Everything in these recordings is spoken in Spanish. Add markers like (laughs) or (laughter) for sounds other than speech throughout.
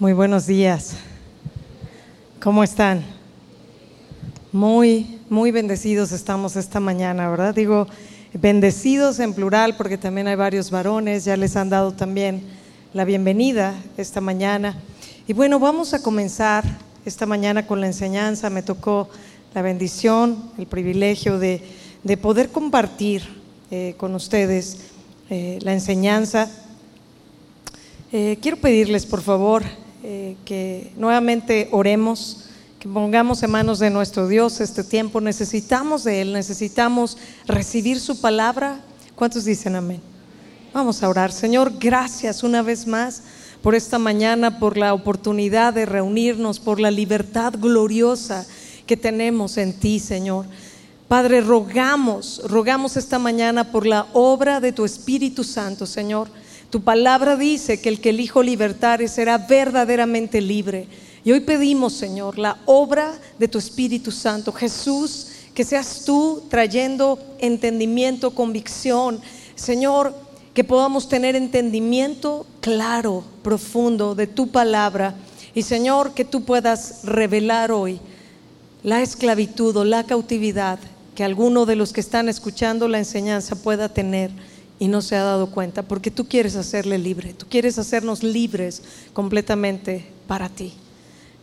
Muy buenos días. ¿Cómo están? Muy, muy bendecidos estamos esta mañana, ¿verdad? Digo, bendecidos en plural porque también hay varios varones, ya les han dado también la bienvenida esta mañana. Y bueno, vamos a comenzar esta mañana con la enseñanza. Me tocó la bendición, el privilegio de, poder compartir eh, con ustedes eh, la enseñanza. Eh, quiero pedirles, por favor, eh, que nuevamente oremos, que pongamos en manos de nuestro Dios este tiempo. Necesitamos de Él, necesitamos recibir su palabra. ¿Cuántos dicen amén? Vamos a orar. Señor, gracias una vez más por esta mañana, por la oportunidad de reunirnos, por la libertad gloriosa que tenemos en ti, Señor. Padre, rogamos, rogamos esta mañana por la obra de tu Espíritu Santo, Señor tu palabra dice que el que el Hijo libertare será verdaderamente libre. Y hoy pedimos, Señor, la obra de tu Espíritu Santo. Jesús, que seas tú trayendo entendimiento, convicción. Señor, que podamos tener entendimiento claro, profundo de tu palabra. Y Señor, que tú puedas revelar hoy la esclavitud o la cautividad que alguno de los que están escuchando la enseñanza pueda tener y no se ha dado cuenta, porque tú quieres hacerle libre, tú quieres hacernos libres completamente para ti.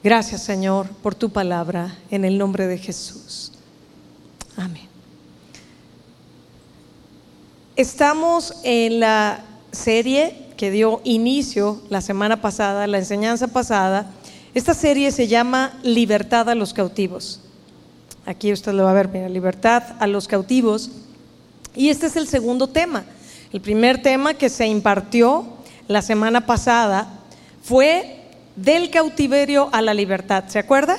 Gracias Señor por tu palabra, en el nombre de Jesús. Amén. Estamos en la serie que dio inicio la semana pasada, la enseñanza pasada. Esta serie se llama Libertad a los cautivos. Aquí usted lo va a ver, mira, libertad a los cautivos. Y este es el segundo tema. El primer tema que se impartió la semana pasada fue del cautiverio a la libertad. ¿Se acuerda?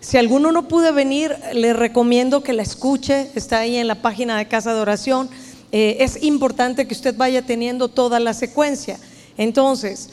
Si alguno no pudo venir, le recomiendo que la escuche. Está ahí en la página de Casa de Oración. Eh, es importante que usted vaya teniendo toda la secuencia. Entonces,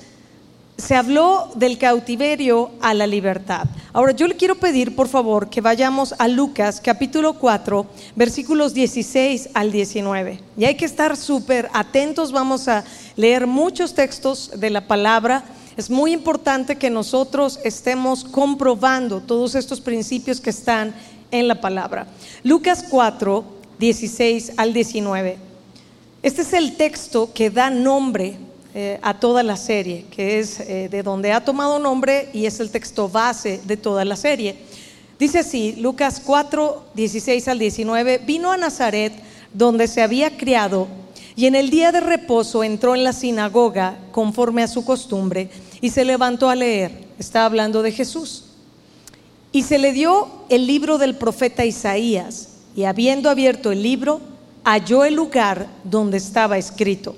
se habló del cautiverio a la libertad. Ahora yo le quiero pedir, por favor, que vayamos a Lucas capítulo 4, versículos 16 al 19. Y hay que estar súper atentos, vamos a leer muchos textos de la palabra. Es muy importante que nosotros estemos comprobando todos estos principios que están en la palabra. Lucas 4, 16 al 19. Este es el texto que da nombre eh, a toda la serie, que es eh, de donde ha tomado nombre y es el texto base de toda la serie. Dice así, Lucas 4, 16 al 19, vino a Nazaret donde se había criado y en el día de reposo entró en la sinagoga conforme a su costumbre y se levantó a leer. Está hablando de Jesús. Y se le dio el libro del profeta Isaías y habiendo abierto el libro, halló el lugar donde estaba escrito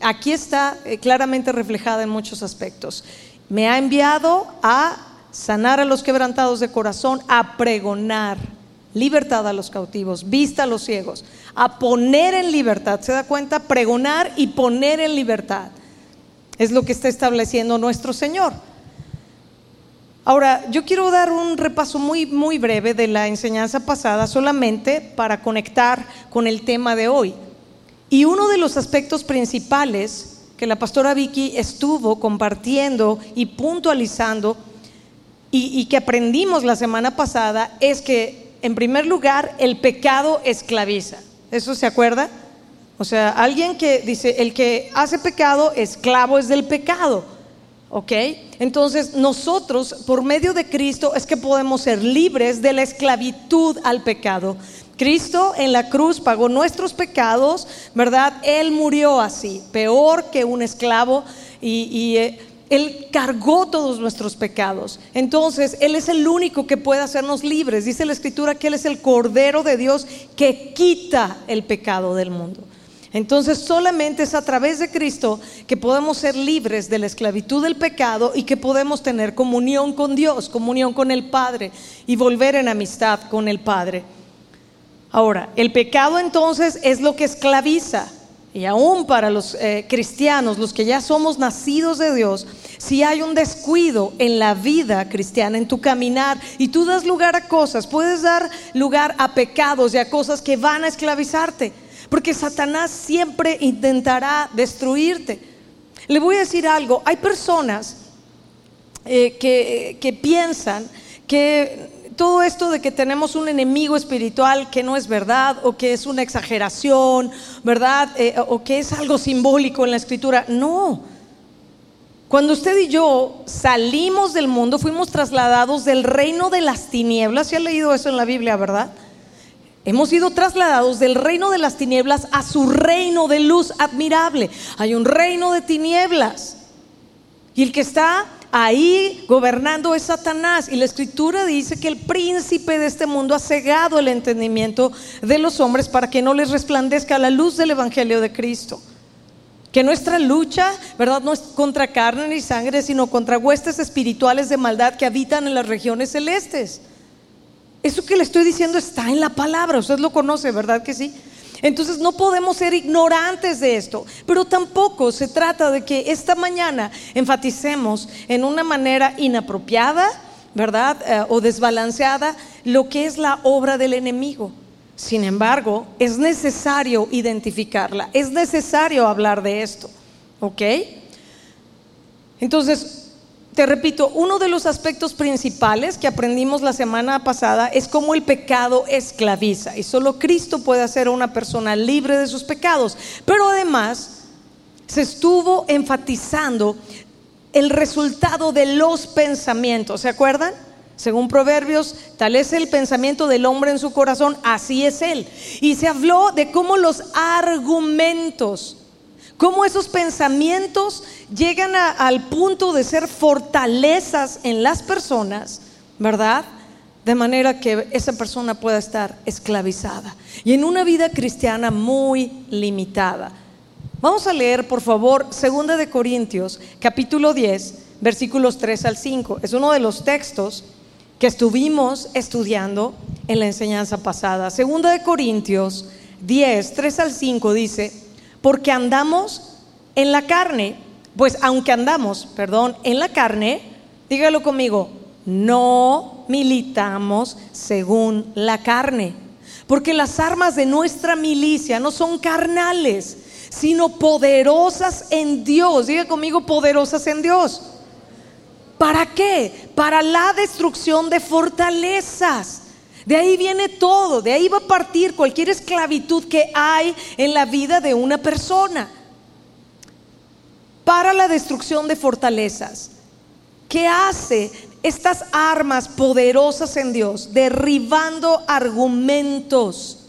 aquí está eh, claramente reflejada en muchos aspectos. Me ha enviado a sanar a los quebrantados de corazón, a pregonar libertad a los cautivos, vista a los ciegos, a poner en libertad. ¿Se da cuenta? Pregonar y poner en libertad. Es lo que está estableciendo nuestro Señor. Ahora, yo quiero dar un repaso muy, muy breve de la enseñanza pasada solamente para conectar con el tema de hoy. Y uno de los aspectos principales que la pastora Vicky estuvo compartiendo y puntualizando y, que aprendimos la semana pasada es que, en primer lugar, el pecado esclaviza. ¿Eso se acuerda? O sea, alguien que dice, el que hace pecado, esclavo es del pecado. ¿Ok? Entonces, nosotros, por medio de Cristo, es que podemos ser libres de la esclavitud al pecado. Cristo en la cruz pagó nuestros pecados, ¿verdad? Él murió así, peor que un esclavo y, eh, Él cargó todos nuestros pecados. Entonces, Él es el único que puede hacernos libres. Dice la Escritura que Él es el Cordero de Dios que quita el pecado del mundo. Entonces solamente es a través de Cristo que podemos ser libres de la esclavitud del pecado y que podemos tener comunión con Dios, comunión con el Padre y volver en amistad con el Padre. Ahora, el pecado entonces es lo que esclaviza. Y aún para los eh, cristianos, los que ya somos nacidos de Dios, si hay un descuido en la vida cristiana, en tu caminar, y tú das lugar a cosas, puedes dar lugar a pecados y a cosas que van a esclavizarte. Porque Satanás siempre intentará destruirte. Le voy a decir algo, hay personas eh, que, que piensan que todo esto de que tenemos un enemigo espiritual que no es verdad o que es una exageración, ¿verdad? Eh, o que es algo simbólico en la escritura. No. Cuando usted y yo salimos del mundo, fuimos trasladados del reino de las tinieblas. ¿Se ha leído eso en la Biblia, verdad? Hemos sido trasladados del reino de las tinieblas a su reino de luz admirable. Hay un reino de tinieblas. Y el que está ahí gobernando es Satanás. Y la escritura dice que el príncipe de este mundo ha cegado el entendimiento de los hombres para que no les resplandezca la luz del Evangelio de Cristo. Que nuestra lucha, ¿verdad? No es contra carne ni sangre, sino contra huestes espirituales de maldad que habitan en las regiones celestes. Eso que le estoy diciendo está en la palabra, usted lo conoce, ¿verdad que sí? Entonces no podemos ser ignorantes de esto, pero tampoco se trata de que esta mañana enfaticemos en una manera inapropiada, ¿verdad? Eh, o desbalanceada lo que es la obra del enemigo. Sin embargo, es necesario identificarla, es necesario hablar de esto, ¿ok? Entonces, te repito, uno de los aspectos principales que aprendimos la semana pasada es cómo el pecado esclaviza y solo Cristo puede hacer a una persona libre de sus pecados. Pero además se estuvo enfatizando el resultado de los pensamientos, ¿se acuerdan? Según Proverbios, tal es el pensamiento del hombre en su corazón, así es él. Y se habló de cómo los argumentos Cómo esos pensamientos llegan al punto de ser fortalezas en las personas, ¿verdad? De manera que esa persona pueda estar esclavizada. Y en una vida cristiana muy limitada. Vamos a leer, por favor, 2 de Corintios, capítulo 10, versículos 3 al 5. Es uno de los textos que estuvimos estudiando en la enseñanza pasada. 2 de Corintios 10, 3 al 5 dice, porque andamos en la carne. Pues aunque andamos, perdón, en la carne, dígalo conmigo, no militamos según la carne. Porque las armas de nuestra milicia no son carnales, sino poderosas en Dios. Diga conmigo, poderosas en Dios. ¿Para qué? Para la destrucción de fortalezas. De ahí viene todo, de ahí va a partir cualquier esclavitud que hay en la vida de una persona. Para la destrucción de fortalezas. ¿Qué hace estas armas poderosas en Dios? Derribando argumentos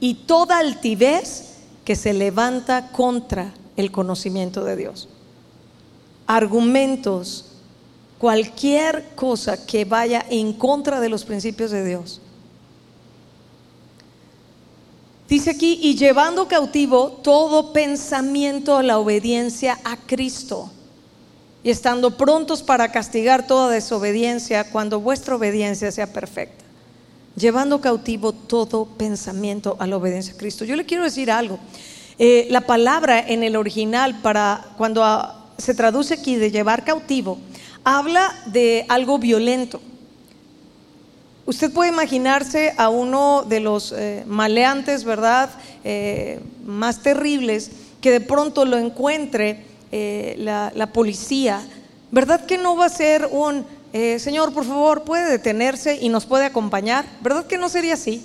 y toda altivez que se levanta contra el conocimiento de Dios. Argumentos, cualquier cosa que vaya en contra de los principios de Dios Dice aquí, y llevando cautivo todo pensamiento a la obediencia a Cristo, y estando prontos para castigar toda desobediencia cuando vuestra obediencia sea perfecta. Llevando cautivo todo pensamiento a la obediencia a Cristo. Yo le quiero decir algo. Eh, la palabra en el original para cuando se traduce aquí de llevar cautivo, habla de algo violento. Usted puede imaginarse a uno de los eh, maleantes, ¿verdad? Eh, más terribles, que de pronto lo encuentre eh, la, la, policía. ¿Verdad que no va a ser un, Señor, por favor, puede detenerse y nos puede acompañar? ¿Verdad que no sería así?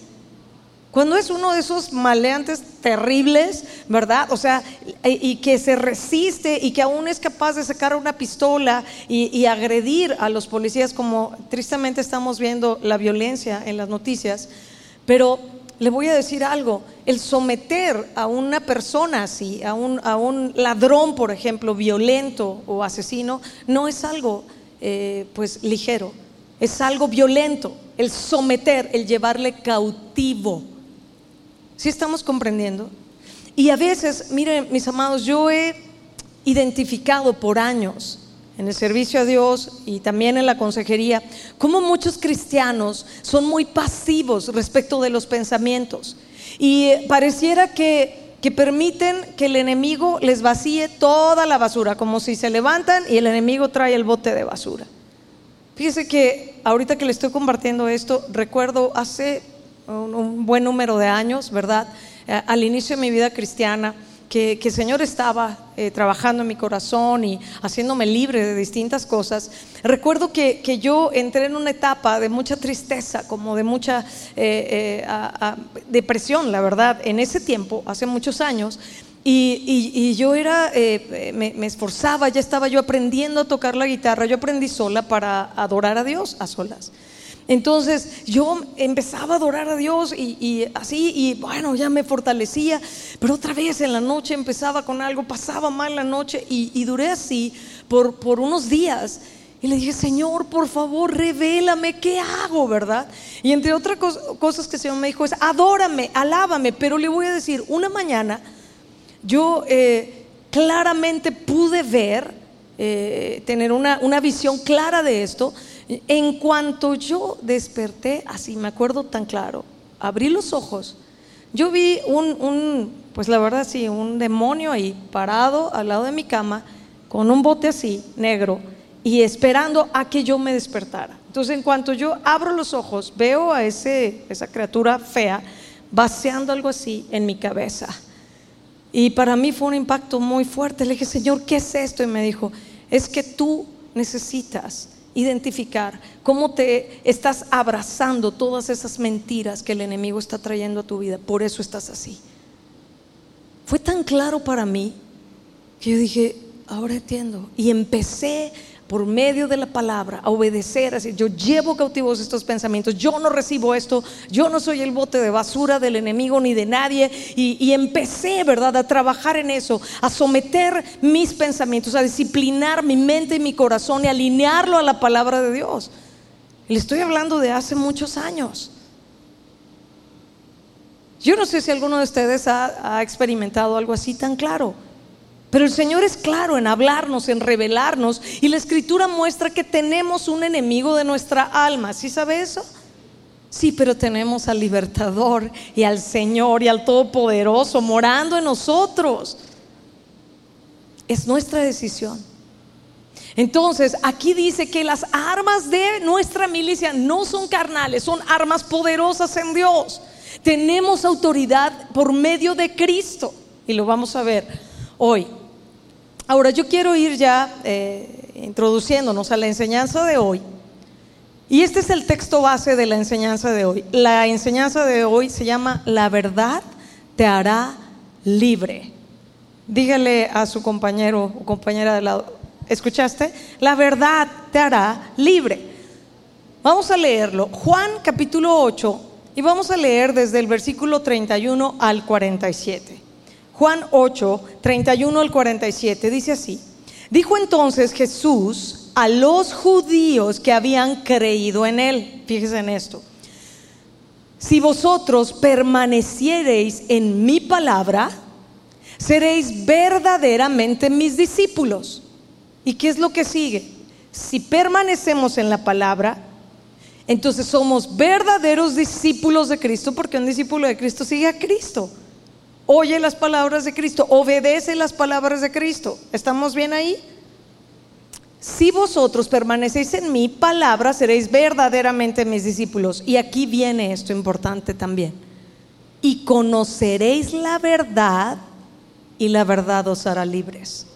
Cuando es uno de esos maleantes terribles, ¿verdad? O sea, y, que se resiste y que aún es capaz de sacar una pistola y, agredir a los policías, como tristemente estamos viendo la violencia en las noticias. Pero le voy a decir algo, el someter a una persona así, a un, ladrón, por ejemplo, violento o asesino, no es algo eh, pues ligero, es algo violento, el someter, el llevarle cautivo. ¿Sí estamos comprendiendo? Y a veces, miren, mis amados, yo he identificado por años en el servicio a Dios y también en la consejería, cómo muchos cristianos son muy pasivos respecto de los pensamientos. Y pareciera que, que permiten que el enemigo les vacíe toda la basura, como si se levantan y el enemigo trae el bote de basura. Fíjese que ahorita que le estoy compartiendo esto, recuerdo hace un, buen número de años, ¿verdad? Eh, al inicio de mi vida cristiana, que, el Señor estaba eh, trabajando en mi corazón y haciéndome libre de distintas cosas, recuerdo que, yo entré en una etapa de mucha tristeza, como de mucha eh, depresión, la verdad, en ese tiempo, hace muchos años. Y, yo era, me, esforzaba, ya estaba yo aprendiendo a tocar la guitarra, yo aprendí sola para adorar a Dios a solas. Entonces yo empezaba a adorar a Dios y, así, y bueno, ya me fortalecía, pero otra vez en la noche empezaba con algo, pasaba mal la noche y, duré así por, unos días. Y le dije, Señor, por favor, revélame, ¿qué hago, verdad? Y entre otras cosas que el Señor me dijo es, adórame, alábame, pero le voy a decir, una mañana yo eh, claramente pude ver, eh, tener una, una visión clara de esto, en cuanto yo desperté, así me acuerdo tan claro, abrí los ojos, yo vi un, pues la verdad sí, un demonio ahí parado al lado de mi cama con un bote así, negro, y esperando a que yo me despertara. Entonces en cuanto yo abro los ojos, veo a ese, esa criatura fea vaciando algo así en mi cabeza. Y para mí fue un impacto muy fuerte. Le dije, Señor, ¿qué es esto? Y me dijo, es que tú necesitas identificar cómo te estás abrazando todas esas mentiras que el enemigo está trayendo a tu vida. Por eso estás así. Fue tan claro para mí que yo dije, ahora entiendo. Y empecé por medio de la palabra a obedecer, así yo llevo cautivos estos pensamientos, yo no recibo esto, yo no soy el bote de basura del enemigo ni de nadie, y, empecé, ¿verdad?, a trabajar en eso, a someter mis pensamientos, a disciplinar mi mente y mi corazón y alinearlo a la palabra de Dios. le estoy hablando de hace muchos años. Yo no sé si alguno de ustedes ha experimentado algo así tan claro. Pero el Señor es claro en hablarnos, en revelarnos, y la escritura muestra que tenemos un enemigo de nuestra alma. ¿Sí sabe eso? Sí, pero tenemos al libertador y al Señor y al Todopoderoso morando en nosotros. Es nuestra decisión. Entonces, aquí dice que las armas de nuestra milicia no son carnales, son armas poderosas en Dios. Tenemos autoridad por medio de Cristo. Y lo vamos a ver hoy. Ahora yo quiero ir ya eh, introduciéndonos a la enseñanza de hoy. Y este es el texto base de la enseñanza de hoy. La enseñanza de hoy se llama La verdad te hará libre. Dígale a su compañero o compañera de lado, ¿escuchaste? La verdad te hará libre. Vamos a leerlo. Juan capítulo 8 y vamos a leer desde el versículo 31 al 47. Juan 8, 31 al 47, dice así. Dijo entonces Jesús a los judíos que habían creído en él, fíjese en esto, si vosotros permaneciereis en mi palabra, seréis verdaderamente mis discípulos. ¿Y qué es lo que sigue? Si permanecemos en la palabra, entonces somos verdaderos discípulos de Cristo, porque un discípulo de Cristo sigue a Cristo oye las palabras de Cristo, obedece las palabras de Cristo. ¿Estamos bien ahí? Si vosotros permanecéis en mi palabra, seréis verdaderamente mis discípulos. Y aquí viene esto importante también. Y conoceréis la verdad y la verdad os hará libres.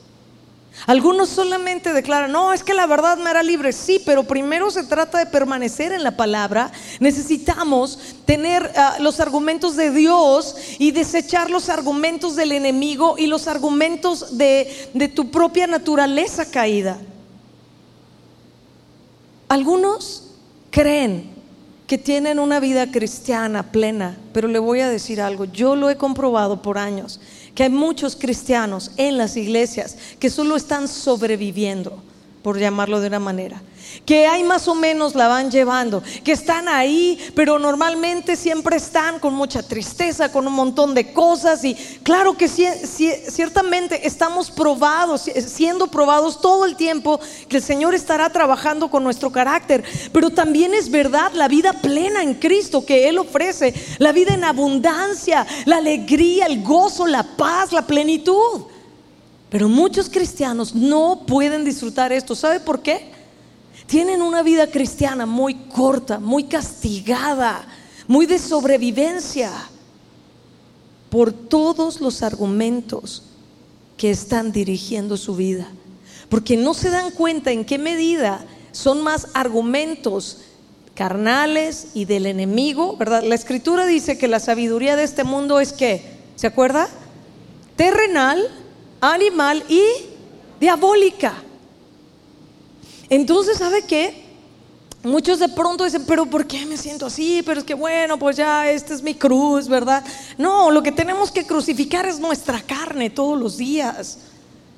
Algunos solamente declaran, no, es que la verdad me hará libre. Sí, pero primero se trata de permanecer en la palabra. Necesitamos tener ah, los argumentos de Dios y desechar los argumentos del enemigo y los argumentos de, de tu propia naturaleza caída. Algunos creen que tienen una vida cristiana plena, pero le voy a decir algo, yo lo he comprobado por años que hay muchos cristianos en las iglesias que solo están sobreviviendo. Por llamarlo de una manera que hay más o menos la van llevando, que están ahí, pero normalmente siempre están con mucha tristeza, con un montón de cosas y claro que ciertamente estamos probados, siendo probados todo el tiempo que el Señor estará trabajando con nuestro carácter, pero también es verdad la vida plena en Cristo que Él ofrece, la vida en abundancia, la alegría, el gozo, la paz, la plenitud. Pero muchos cristianos no pueden disfrutar esto. ¿Sabe por qué? tienen una vida cristiana muy corta, muy castigada, muy de sobrevivencia por todos los argumentos que están dirigiendo su vida. Porque no se dan cuenta en qué medida son más argumentos carnales y del enemigo, ¿verdad? La escritura dice que la sabiduría de este mundo es que, ¿se acuerda? Terrenal, animal y diabólica. Entonces, ¿sabe qué? Muchos de pronto dicen, pero ¿por qué me siento así? Pero es que bueno, pues ya esta es mi cruz, ¿verdad? No, lo que tenemos que crucificar es nuestra carne todos los días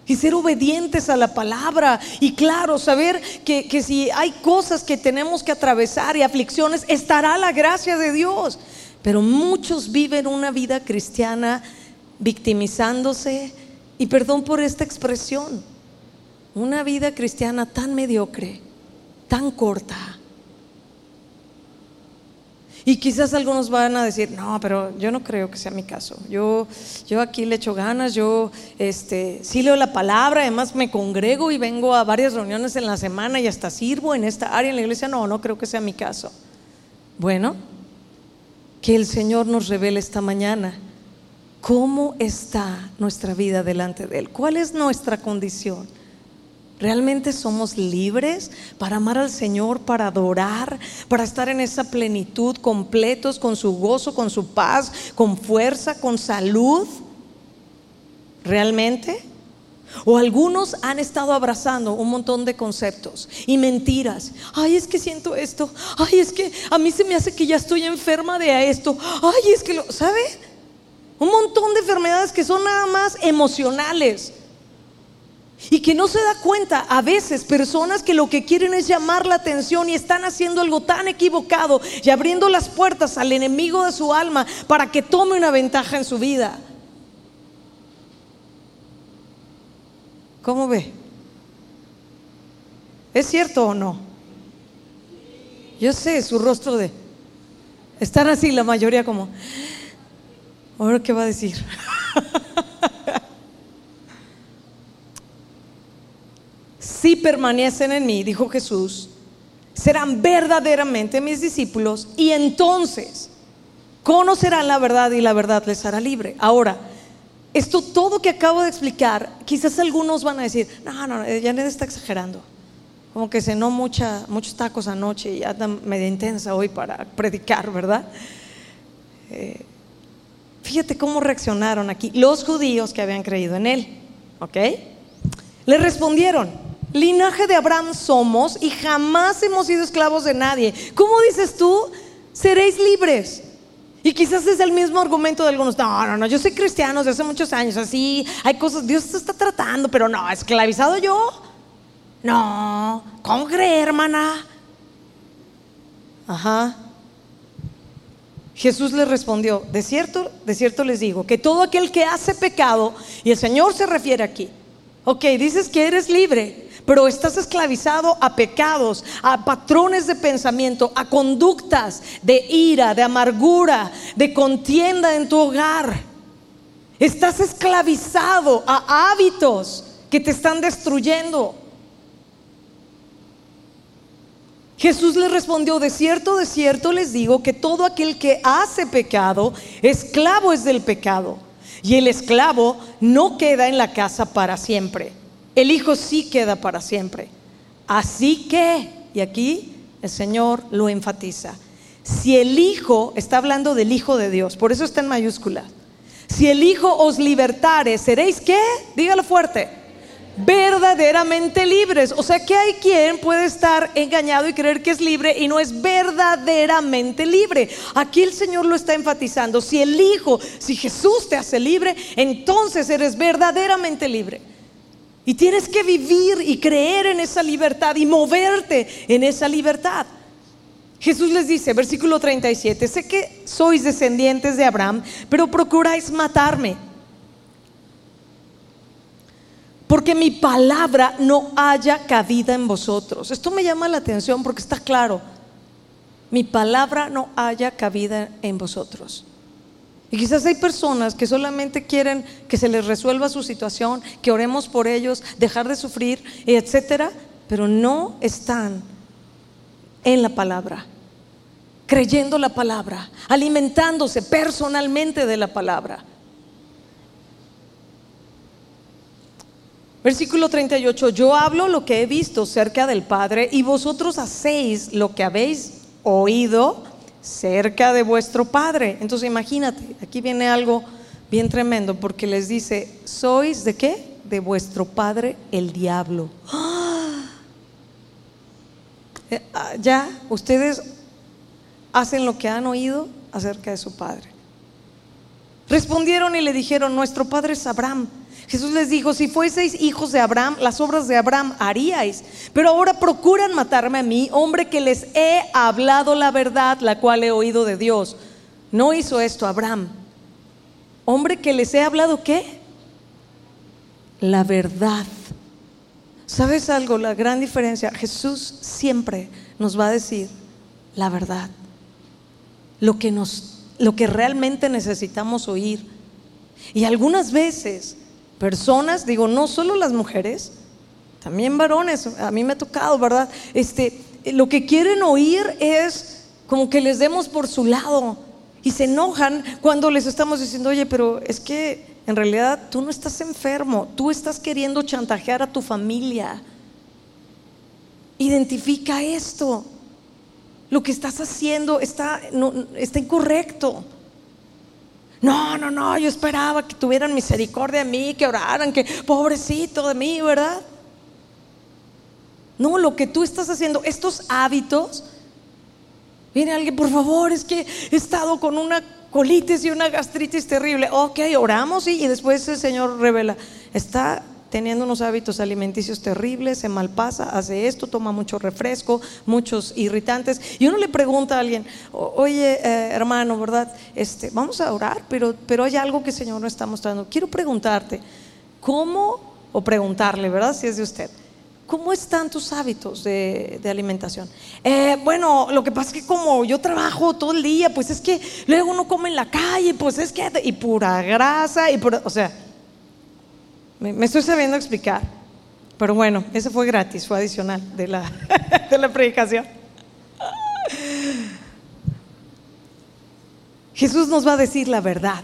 y ser obedientes a la palabra. Y claro, saber que, que, si hay cosas que tenemos que atravesar y aflicciones, estará la gracia de Dios. Pero muchos viven una vida cristiana victimizándose, y perdón por esta expresión, una vida cristiana tan mediocre, tan corta. Y quizás algunos van a decir, no, pero yo no creo que sea mi caso. Yo, yo aquí le echo ganas, yo este, sí leo la palabra, además me congrego y vengo a varias reuniones en la semana y hasta sirvo en esta área en la iglesia. No, no creo que sea mi caso. Bueno, que el Señor nos revele esta mañana cómo está nuestra vida delante de Él, cuál es nuestra condición. ¿Realmente somos libres para amar al Señor, para adorar, para estar en esa plenitud, completos, con su gozo, con su paz, con fuerza, con salud? ¿Realmente? O algunos han estado abrazando un montón de conceptos y mentiras. Ay, es que siento esto. Ay, es que a mí se me hace que ya estoy enferma de esto. Ay, es que lo, ¿sabe? Un montón de enfermedades que son nada más emocionales. Y que no se da cuenta a veces personas que lo que quieren es llamar la atención y están haciendo algo tan equivocado y abriendo las puertas al enemigo de su alma para que tome una ventaja en su vida. ¿Cómo ve? ¿Es cierto o no? Yo sé su rostro de... Están así la mayoría como... ¿Ahora qué va a decir? (laughs) si permanecen en mí, dijo Jesús, serán verdaderamente mis discípulos y entonces conocerán la verdad y la verdad les hará libre. Ahora, esto todo que acabo de explicar, quizás algunos van a decir, no, no, ya no está exagerando. Como que cenó mucha, muchos tacos anoche y anda media intensa hoy para predicar, ¿verdad? Eh, fíjate cómo reaccionaron aquí los judíos que habían creído en él, ¿ok? Le respondieron, Linaje de Abraham somos y jamás hemos sido esclavos de nadie. ¿Cómo dices tú? Seréis libres. Y quizás es el mismo argumento de algunos. No, no, no, yo soy cristiano desde hace muchos años. Así, hay cosas, Dios te está tratando, pero no, esclavizado yo. No, ¿cómo creer, hermana? Ajá. Jesús les respondió, de cierto, de cierto les digo, que todo aquel que hace pecado, y el Señor se refiere aquí, ok, dices que eres libre, pero estás esclavizado a pecados, a patrones de pensamiento, a conductas de ira, de amargura, de contienda en tu hogar. Estás esclavizado a hábitos que te están destruyendo. Jesús le respondió, de cierto, de cierto les digo que todo aquel que hace pecado, esclavo es del pecado. Y el esclavo no queda en la casa para siempre el Hijo sí queda para siempre. Así que, y aquí el Señor lo enfatiza, si el Hijo, está hablando del Hijo de Dios, por eso está en mayúscula, si el Hijo os libertare, seréis qué? Dígalo fuerte, verdaderamente libres. O sea que hay quien puede estar engañado y creer que es libre y no es verdaderamente libre. Aquí el Señor lo está enfatizando. Si el Hijo, si Jesús te hace libre, entonces eres verdaderamente libre. Y tienes que vivir y creer en esa libertad y moverte en esa libertad. Jesús les dice, versículo 37, sé que sois descendientes de Abraham, pero procuráis matarme. Porque mi palabra no haya cabida en vosotros. Esto me llama la atención porque está claro. Mi palabra no haya cabida en vosotros. Y quizás hay personas que solamente quieren que se les resuelva su situación, que oremos por ellos, dejar de sufrir, etcétera, pero no están en la palabra, creyendo la palabra, alimentándose personalmente de la palabra. Versículo 38, yo hablo lo que he visto cerca del Padre y vosotros hacéis lo que habéis oído cerca de vuestro Padre. Entonces imagínate, aquí viene algo bien tremendo porque les dice, sois de qué? De vuestro Padre el diablo. (gasps) Eh, ah, ya, ustedes hacen lo que han oído acerca de su Padre. Respondieron y le dijeron, nuestro Padre es Abraham. Jesús les dijo, si fueseis hijos de Abraham, las obras de Abraham haríais. Pero ahora procuran matarme a mí, hombre que les he hablado la verdad, la cual he oído de Dios. No hizo esto Abraham. Hombre que les he hablado qué? La verdad. ¿Sabes algo? La gran diferencia. Jesús siempre nos va a decir la verdad. Lo que nos lo que realmente necesitamos oír. Y algunas veces personas, digo, no solo las mujeres, también varones, a mí me ha tocado, ¿verdad? Este, lo que quieren oír es como que les demos por su lado y se enojan cuando les estamos diciendo, oye, pero es que en realidad tú no estás enfermo, tú estás queriendo chantajear a tu familia. Identifica esto. Lo que estás haciendo está, está incorrecto. No, no, no, yo esperaba que tuvieran misericordia de mí, que oraran, que pobrecito de mí, ¿verdad? No, lo que tú estás haciendo, estos hábitos, viene alguien, por favor, es que he estado con una colitis y una gastritis terrible. Ok, oramos y después el Señor revela, está teniendo unos hábitos alimenticios terribles, se malpasa, hace esto, toma mucho refresco, muchos irritantes. Y uno le pregunta a alguien, oye eh, hermano, ¿verdad? Este, vamos a orar, pero, pero hay algo que el Señor nos está mostrando. Quiero preguntarte, ¿cómo, o preguntarle, ¿verdad? Si es de usted. ¿Cómo están tus hábitos de, alimentación? Eh, bueno, lo que pasa es que como yo trabajo todo el día, pues es que luego uno come en la calle, pues es que, y pura grasa, y pura, o sea, me, estoy sabiendo explicar. Pero bueno, eso fue gratis, fue adicional de la, (laughs) de la predicación. Jesús nos va a decir la verdad.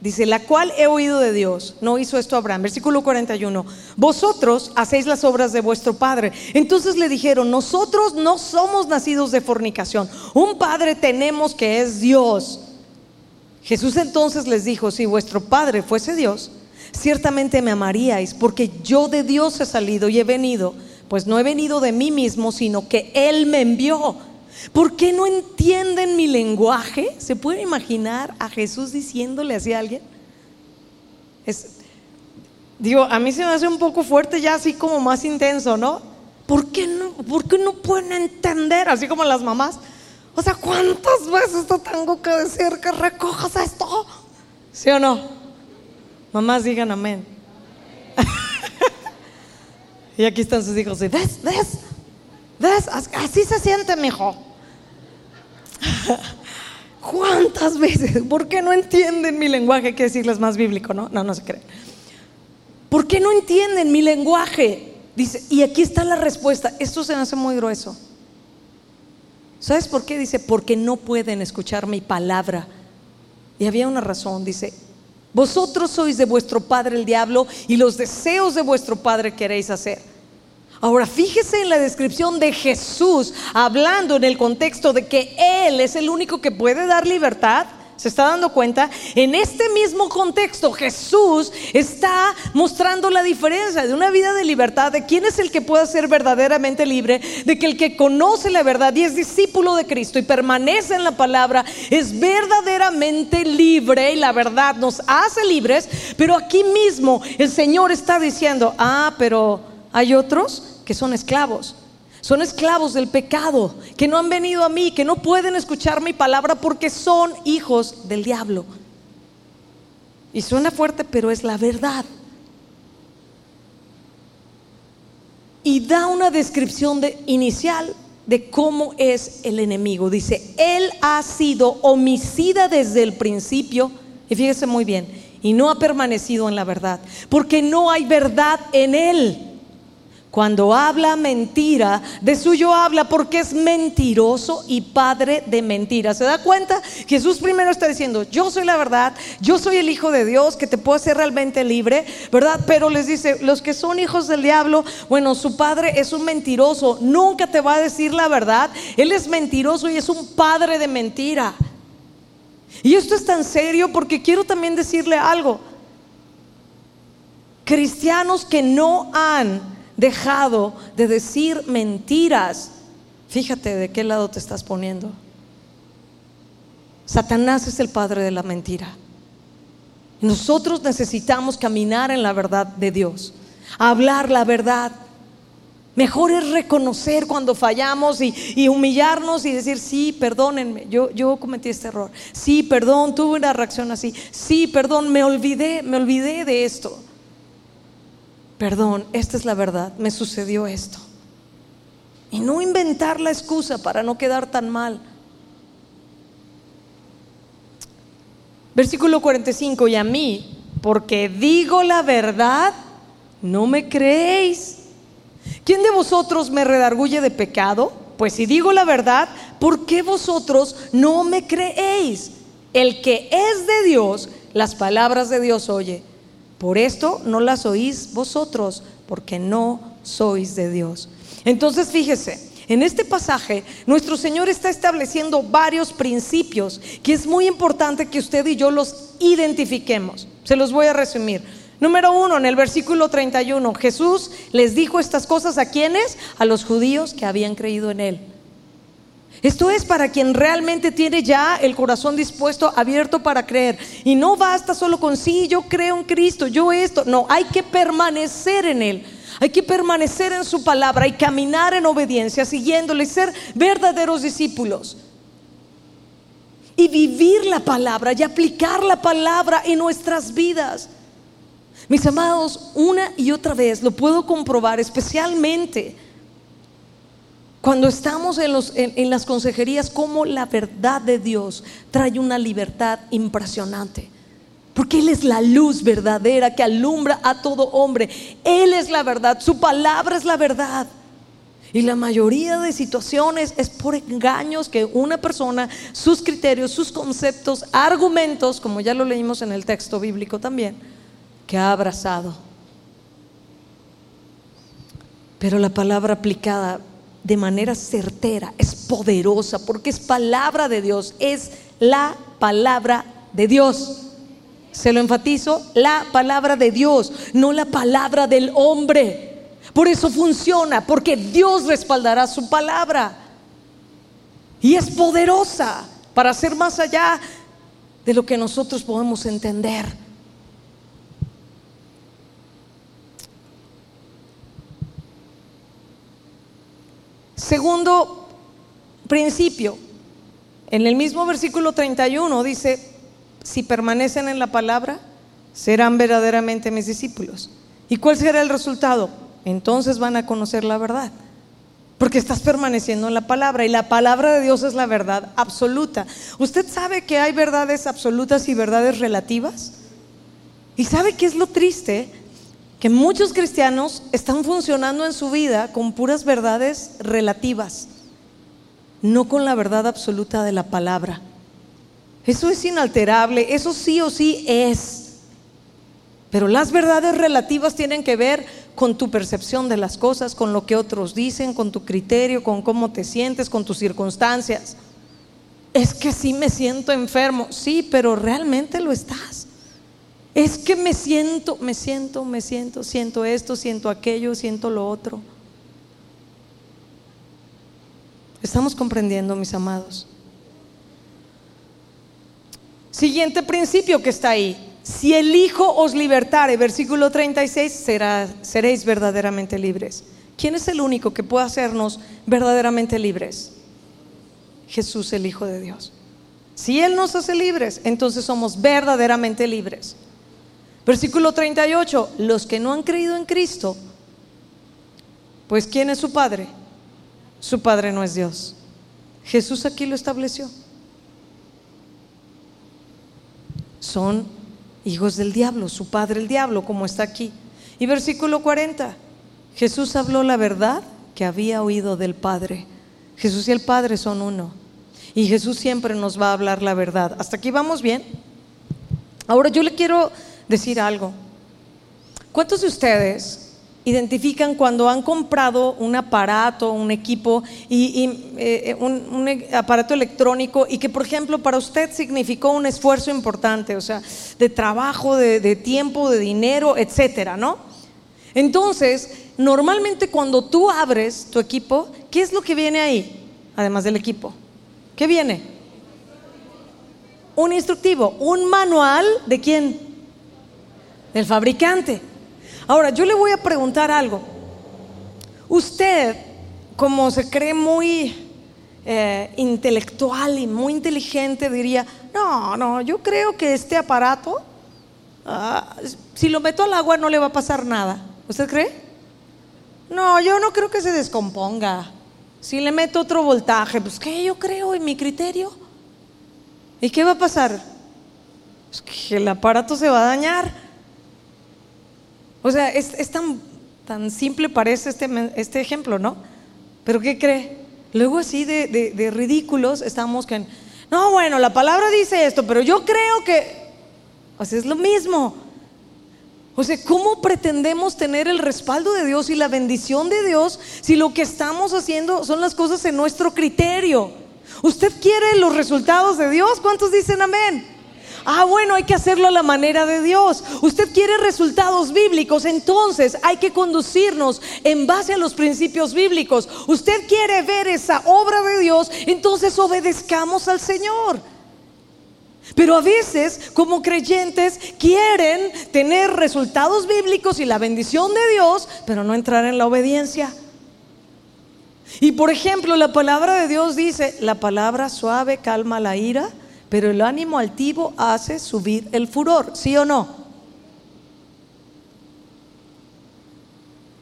Dice, la cual he oído de Dios. No hizo esto Abraham. Versículo 41. Vosotros hacéis las obras de vuestro padre. Entonces le dijeron, nosotros no somos nacidos de fornicación. Un padre tenemos que es Dios. Jesús entonces les dijo, si vuestro padre fuese Dios, ciertamente me amaríais, porque yo de Dios he salido y he venido, pues no he venido de mí mismo, sino que Él me envió. ¿Por qué no entienden mi lenguaje? ¿Se puede imaginar a Jesús diciéndole así a alguien? digo, a mí se me hace un poco fuerte ya así como más intenso, ¿no? ¿Por qué no, por qué no pueden entender? Así como las mamás. O sea, ¿cuántas veces te tengo que decir que recojas esto? ¿Sí o no? Mamás digan amén. (laughs) y aquí están sus hijos. ¿Ves? ¿Ves? ¿Ves? Así se siente, mi hijo. (laughs) ¿Cuántas veces? ¿Por qué no entienden mi lenguaje? Hay que decirles más bíblico, ¿no? No, no se creen. ¿Por qué no entienden mi lenguaje? Dice, y aquí está la respuesta. Esto se hace muy grueso. ¿Sabes por qué? Dice, porque no pueden escuchar mi palabra. Y había una razón, dice, vosotros sois de vuestro padre el diablo y los deseos de vuestro padre queréis hacer. Ahora fíjese en la descripción de Jesús hablando en el contexto de que Él es el único que puede dar libertad. ¿Se está dando cuenta? En este mismo contexto, Jesús está mostrando la diferencia de una vida de libertad, de quién es el que puede ser verdaderamente libre, de que el que conoce la verdad y es discípulo de Cristo y permanece en la palabra es verdaderamente libre y la verdad nos hace libres, pero aquí mismo el Señor está diciendo, ah, pero hay otros que son esclavos. Son esclavos del pecado, que no han venido a mí, que no pueden escuchar mi palabra porque son hijos del diablo. Y suena fuerte, pero es la verdad. Y da una descripción de, inicial de cómo es el enemigo. Dice, él ha sido homicida desde el principio, y fíjese muy bien, y no ha permanecido en la verdad, porque no hay verdad en él. Cuando habla mentira, de suyo habla porque es mentiroso y padre de mentiras. ¿Se da cuenta? Jesús primero está diciendo, yo soy la verdad, yo soy el Hijo de Dios que te puede hacer realmente libre, ¿verdad? Pero les dice, los que son hijos del diablo, bueno, su padre es un mentiroso, nunca te va a decir la verdad, él es mentiroso y es un padre de mentira. Y esto es tan serio porque quiero también decirle algo. Cristianos que no han dejado de decir mentiras, fíjate de qué lado te estás poniendo. Satanás es el padre de la mentira. Nosotros necesitamos caminar en la verdad de Dios, hablar la verdad. Mejor es reconocer cuando fallamos y, humillarnos y decir, sí, perdónenme, yo, yo cometí este error. Sí, perdón, tuve una reacción así. Sí, perdón, me olvidé, me olvidé de esto perdón, esta es la verdad, me sucedió esto. Y no inventar la excusa para no quedar tan mal. Versículo 45, y a mí, porque digo la verdad, no me creéis. ¿Quién de vosotros me redarguye de pecado? Pues si digo la verdad, ¿por qué vosotros no me creéis? El que es de Dios, las palabras de Dios oye. Por esto no las oís vosotros, porque no sois de Dios. Entonces fíjese, en este pasaje nuestro Señor está estableciendo varios principios que es muy importante que usted y yo los identifiquemos. Se los voy a resumir. Número uno, en el versículo 31, Jesús les dijo estas cosas a quienes? A los judíos que habían creído en Él. Esto es para quien realmente tiene ya el corazón dispuesto, abierto para creer. Y no basta solo con, sí, yo creo en Cristo, yo esto. No, hay que permanecer en Él. Hay que permanecer en su palabra y caminar en obediencia, siguiéndole, ser verdaderos discípulos. Y vivir la palabra y aplicar la palabra en nuestras vidas. Mis amados, una y otra vez lo puedo comprobar, especialmente cuando estamos en, las consejerías, como la verdad de Dios trae una libertad impresionante. Porque Él es la luz verdadera que alumbra a todo hombre. Él es la verdad, su palabra es la verdad. Y la mayoría de situaciones es por engaños que una persona, sus criterios, sus conceptos, argumentos, como ya lo leímos en el texto bíblico también, que ha abrazado. Pero la palabra aplicada de manera certera, es poderosa, porque es palabra de Dios, es la palabra de Dios. Se lo enfatizo, la palabra de Dios, no la palabra del hombre. Por eso funciona, porque Dios respaldará su palabra. Y es poderosa para ser más allá de lo que nosotros podemos entender. Segundo principio, en el mismo versículo 31 dice, si permanecen en la palabra, serán verdaderamente mis discípulos. ¿Y cuál será el resultado? Entonces van a conocer la verdad. Porque estás permaneciendo en la palabra y la palabra de Dios es la verdad absoluta. ¿Usted sabe que hay verdades absolutas y verdades relativas? ¿Y sabe qué es lo triste? Que muchos cristianos están funcionando en su vida con puras verdades relativas, no con la verdad absoluta de la palabra. Eso es inalterable, eso sí o sí es. Pero las verdades relativas tienen que ver con tu percepción de las cosas, con lo que otros dicen, con tu criterio, con cómo te sientes, con tus circunstancias. Es que sí me siento enfermo. Sí, pero realmente lo estás. Es que me siento, me siento, me siento, siento esto, siento aquello, siento lo otro. Estamos comprendiendo, mis amados. Siguiente principio que está ahí. Si el Hijo os libertare, versículo 36, será, seréis verdaderamente libres. ¿Quién es el único que puede hacernos verdaderamente libres? Jesús, el Hijo de Dios. Si Él nos hace libres, entonces somos verdaderamente libres. Versículo 38, los que no han creído en Cristo, pues ¿quién es su Padre? Su Padre no es Dios. Jesús aquí lo estableció. Son hijos del diablo, su padre el diablo, como está aquí. Y versículo 40, Jesús habló la verdad que había oído del Padre. Jesús y el Padre son uno. Y Jesús siempre nos va a hablar la verdad. ¿Hasta aquí vamos bien? Ahora yo le quiero decir algo. ¿Cuántos de ustedes identifican cuando han comprado un aparato, un equipo, y, eh, un, aparato electrónico y que, por ejemplo, para usted significó un esfuerzo importante, o sea, de trabajo, de, tiempo, de dinero, etcétera, ¿no? Entonces, normalmente cuando tú abres tu equipo, ¿qué es lo que viene ahí? Además del equipo. ¿Qué viene? Un instructivo, un manual de quién? Del fabricante. Ahora, yo le voy a preguntar algo. Usted, como se cree muy eh, intelectual y muy inteligente, diría, no, no, yo creo que este aparato, ah, si lo meto al agua no le va a pasar nada. ¿Usted cree? No, yo no creo que se descomponga. Si le meto otro voltaje, pues ¿qué? Yo creo en mi criterio. ¿Y qué va a pasar? Pues que el aparato se va a dañar. O sea, es, tan, tan, simple parece este, este, ejemplo, ¿no? Pero ¿qué cree? Luego así de, ridículos estamos que, no, bueno, la palabra dice esto, pero yo creo que, o es lo mismo. O sea, ¿cómo pretendemos tener el respaldo de Dios y la bendición de Dios si lo que estamos haciendo son las cosas en nuestro criterio? ¿Usted quiere los resultados de Dios? ¿Cuántos dicen amén? Ah, bueno, hay que hacerlo a la manera de Dios. Usted quiere resultados bíblicos, entonces hay que conducirnos en base a los principios bíblicos. Usted quiere ver esa obra de Dios, entonces obedezcamos al Señor. Pero a veces, como creyentes, quieren tener resultados bíblicos y la bendición de Dios, pero no entrar en la obediencia. Y por ejemplo, la palabra de Dios dice, la palabra suave calma la ira, pero el ánimo altivo hace subir el furor, ¿sí o no?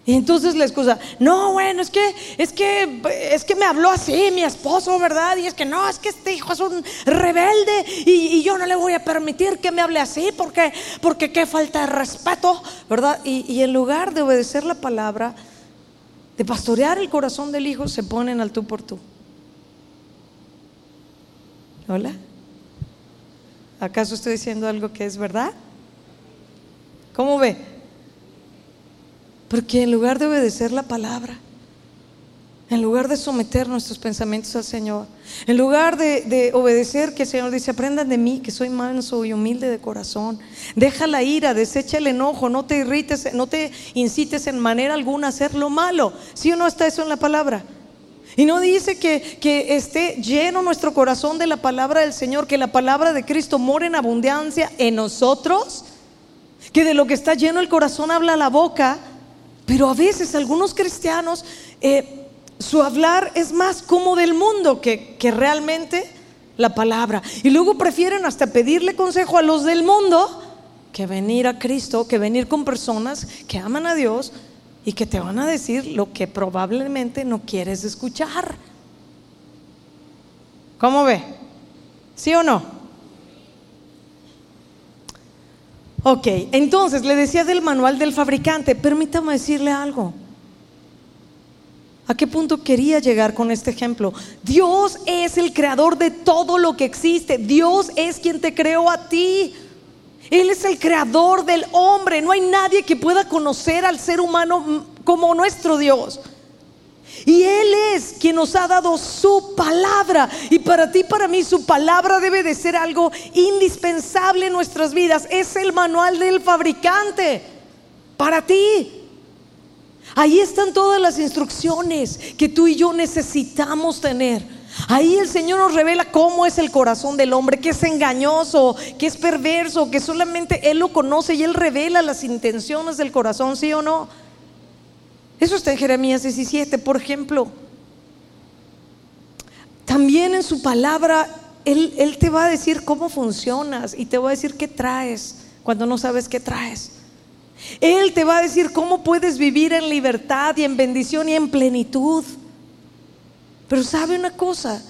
Y entonces la excusa, no, bueno, es que, es que, es que me habló así mi esposo, ¿verdad? Y es que no, es que este hijo es un rebelde y, yo no le voy a permitir que me hable así porque, porque qué falta de respeto, ¿verdad? Y, y en lugar de obedecer la palabra, de pastorear el corazón del hijo, se ponen al tú por tú. ¿Hola? ¿Acaso estoy diciendo algo que es verdad? ¿Cómo ve? Porque en lugar de obedecer la palabra, en lugar de someter nuestros pensamientos al Señor, en lugar de, obedecer que el Señor dice, aprendan de mí, que soy manso y humilde de corazón, deja la ira, desecha el enojo, no te irrites, no te incites en manera alguna a hacer lo malo. ¿Sí o no está eso en la palabra? Y no dice que, esté lleno nuestro corazón de la palabra del Señor, que la palabra de Cristo more en abundancia en nosotros, que de lo que está lleno el corazón habla la boca, pero a veces algunos cristianos, eh, su hablar es más como del mundo que, que realmente la palabra. Y luego prefieren hasta pedirle consejo a los del mundo que venir a Cristo, que venir con personas que aman a Dios, y que te van a decir lo que probablemente no quieres escuchar. ¿Cómo ve? ¿Sí o no? Ok, entonces le decía del manual del fabricante, permítame decirle algo. ¿A qué punto quería llegar con este ejemplo? Dios es el creador de todo lo que existe. Dios es quien te creó a ti. Él es el creador del hombre. No hay nadie que pueda conocer al ser humano como nuestro Dios. Y Él es quien nos ha dado su palabra. Y para ti, para mí, su palabra debe de ser algo indispensable en nuestras vidas. Es el manual del fabricante. Para ti. Ahí están todas las instrucciones que tú y yo necesitamos tener. Ahí el Señor nos revela cómo es el corazón del hombre, que es engañoso, que es perverso, que solamente Él lo conoce y Él revela las intenciones del corazón, ¿sí o no? Eso está en Jeremías 17, por ejemplo. También en su palabra, él, te va a decir cómo funcionas y te va a decir qué traes cuando no sabes qué traes. Él te va a decir cómo puedes vivir en libertad y en bendición y en plenitud. Pero sabe una cosa,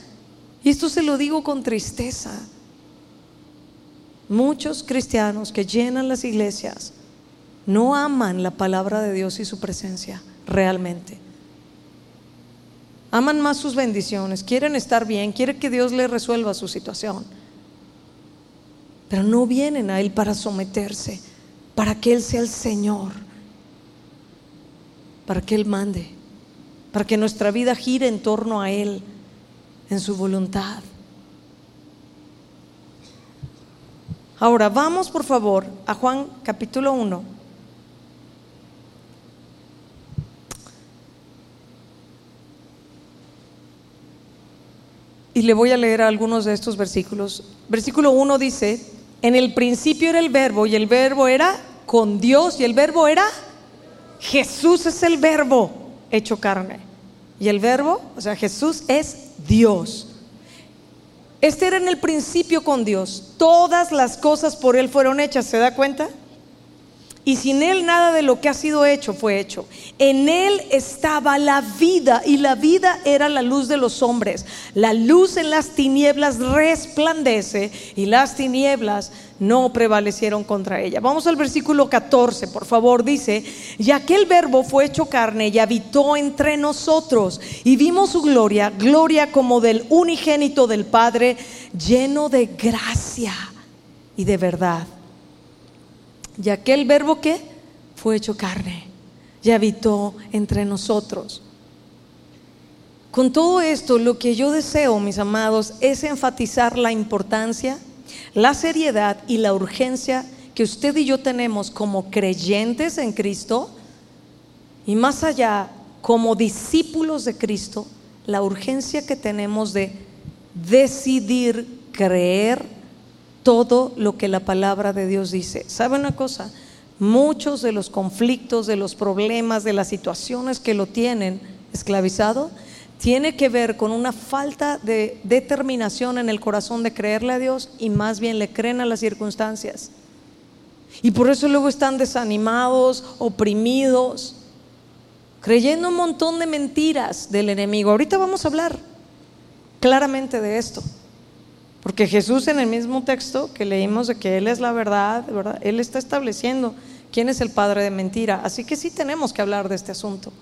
y esto se lo digo con tristeza, muchos cristianos que llenan las iglesias no aman la palabra de Dios y su presencia realmente. Aman más sus bendiciones, quieren estar bien, quieren que Dios les resuelva su situación. Pero no vienen a Él para someterse, para que Él sea el Señor, para que Él mande, para que nuestra vida gire en torno a Él, en su voluntad. Ahora vamos por favor a Juan capítulo 1 Y le voy a leer algunos de estos versículos. Versículo 1 dice, en el principio era el verbo y el verbo era con Dios y el verbo era Jesús es el verbo hecho carne. Y el verbo, o sea, Jesús es Dios. Este era en el principio con Dios. Todas las cosas por Él fueron hechas, ¿se da cuenta? Y sin Él nada de lo que ha sido hecho fue hecho. En Él estaba la vida y la vida era la luz de los hombres. La luz en las tinieblas resplandece y las tinieblas no prevalecieron contra ella. Vamos al versículo 14, por favor, dice, y aquel verbo fue hecho carne y habitó entre nosotros y vimos su gloria, gloria como del unigénito del Padre, lleno de gracia y de verdad. Y aquel verbo que fue hecho carne y habitó entre nosotros. Con todo esto, lo que yo deseo, mis amados, es enfatizar la importancia, la seriedad y la urgencia que usted y yo tenemos como creyentes en Cristo y más allá, como discípulos de Cristo, la urgencia que tenemos de decidir creer todo lo que la palabra de Dios dice. ¿Sabe una cosa? Muchos de los conflictos, de los problemas, de las situaciones que lo tienen esclavizado, tiene que ver con una falta de determinación en el corazón de creerle a Dios y más bien le creen a las circunstancias. Y por eso luego están desanimados, oprimidos, creyendo un montón de mentiras del enemigo. Ahorita vamos a hablar claramente de esto. Porque Jesús en el mismo texto que leímos de que Él es la verdad. Él está estableciendo quién es el padre de mentira. Así que sí tenemos que hablar de este asunto.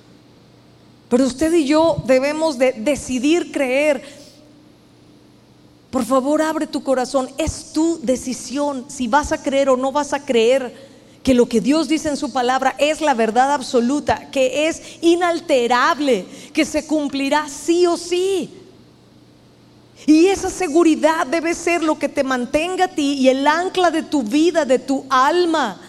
Pero usted y yo debemos de decidir creer. Por favor, abre tu corazón. Es tu decisión si vas a creer o no vas a creer que lo que Dios dice en su palabra es la verdad absoluta, que es inalterable, que se cumplirá sí o sí. Y esa seguridad debe ser lo que te mantenga a ti y el ancla de tu vida, de tu alma.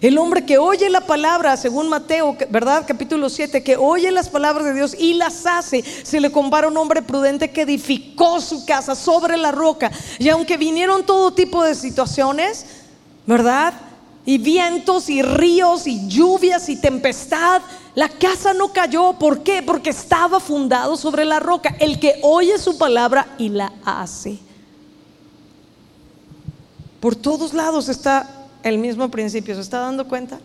El hombre que oye la palabra, según Mateo, ¿verdad? Capítulo 7, que oye las palabras de Dios y las hace, se le compara a un hombre prudente que edificó su casa sobre la roca. Y aunque vinieron todo tipo de situaciones, ¿verdad? Y vientos y ríos y lluvias y tempestad, la casa no cayó. ¿Por qué? Porque estaba fundado sobre la roca. El que oye su palabra y la hace. Por todos lados está el mismo principio. ¿Se está dando cuenta?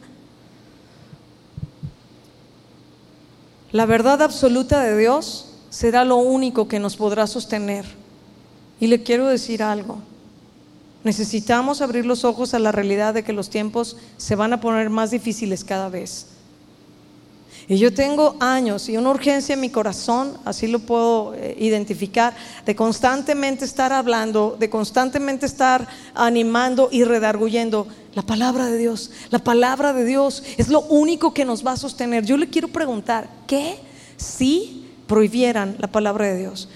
La verdad absoluta de Dios será lo único que nos podrá sostener. Y le quiero decir algo. Necesitamos abrir los ojos a la realidad de que los tiempos se van a poner más difíciles cada vez. Y yo tengo años y una urgencia en mi corazón, así lo puedo eh, identificar, de constantemente estar hablando, de constantemente estar animando y redarguyendo la palabra de Dios. La palabra de Dios es lo único que nos va a sostener. Yo le quiero preguntar, ¿qué si prohibieran la palabra de Dios.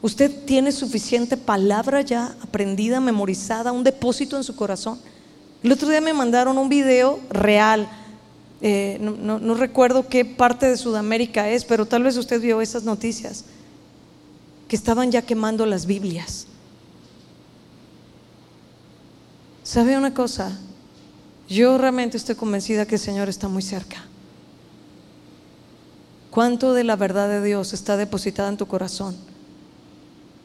¿Usted tiene suficiente palabra ya aprendida, memorizada, un depósito en su corazón? El otro día me mandaron un video real. Eh, no, recuerdo qué parte de Sudamérica es, pero tal vez usted vio esas noticias, que estaban ya quemando las Biblias. ¿Sabe una cosa? Yo realmente estoy convencida que el Señor está muy cerca. ¿Cuánto de la verdad de Dios está depositada en tu corazón?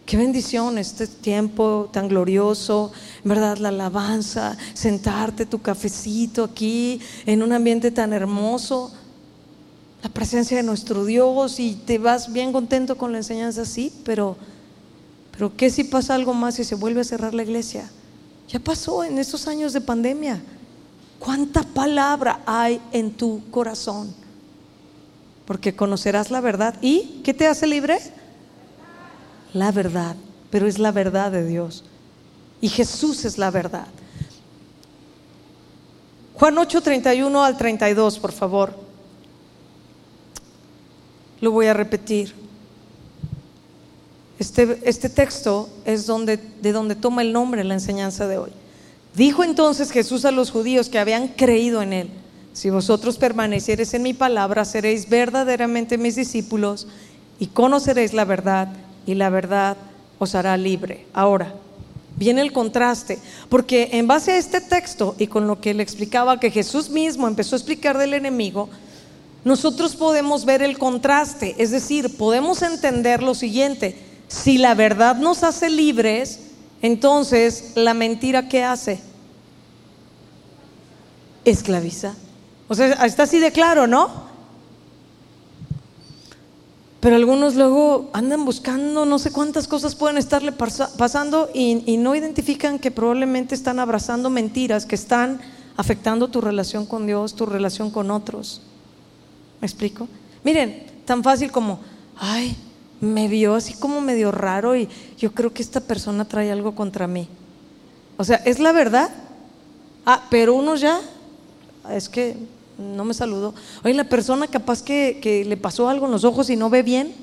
Qué bendición este tiempo tan glorioso, verdad, la alabanza, sentarte tu cafecito aquí en un ambiente tan hermoso, la presencia de nuestro Dios y te vas bien contento con la enseñanza, sí, pero, pero ¿qué si pasa algo más y se vuelve a cerrar la iglesia? Ya pasó en estos años de pandemia. ¿Cuánta palabra hay en tu corazón? Porque conocerás la verdad. ¿Y qué te hace libre? La verdad, pero es la verdad de Dios. Y Jesús es la verdad. Juan 8, 31 al 32, por favor. Lo voy a repetir. Este, este texto es donde, de donde toma el nombre la enseñanza de hoy. Dijo entonces Jesús a los judíos que habían creído en él, si vosotros permaneciereis en mi palabra, seréis verdaderamente mis discípulos y conoceréis la verdad y la verdad os hará libre. Ahora, viene el contraste, porque en base a este texto y con lo que le explicaba que Jesús mismo empezó a explicar del enemigo, nosotros podemos ver el contraste, es decir, podemos entender lo siguiente, si la verdad nos hace libres, entonces la mentira ¿qué hace? Esclaviza. O sea, está así de claro, ¿no? Pero algunos luego andan buscando, no sé cuántas cosas pueden estarle pasando y, no identifican que probablemente están abrazando mentiras que están afectando tu relación con Dios, tu relación con otros. ¿Me explico? Miren, tan fácil como, ay, me vio así como medio raro y yo creo que esta persona trae algo contra mí. O sea, ¿es la verdad? Ah, pero uno ya, es que no me saludó. Oye, la persona capaz que, que le pasó algo en los ojos y no ve bien.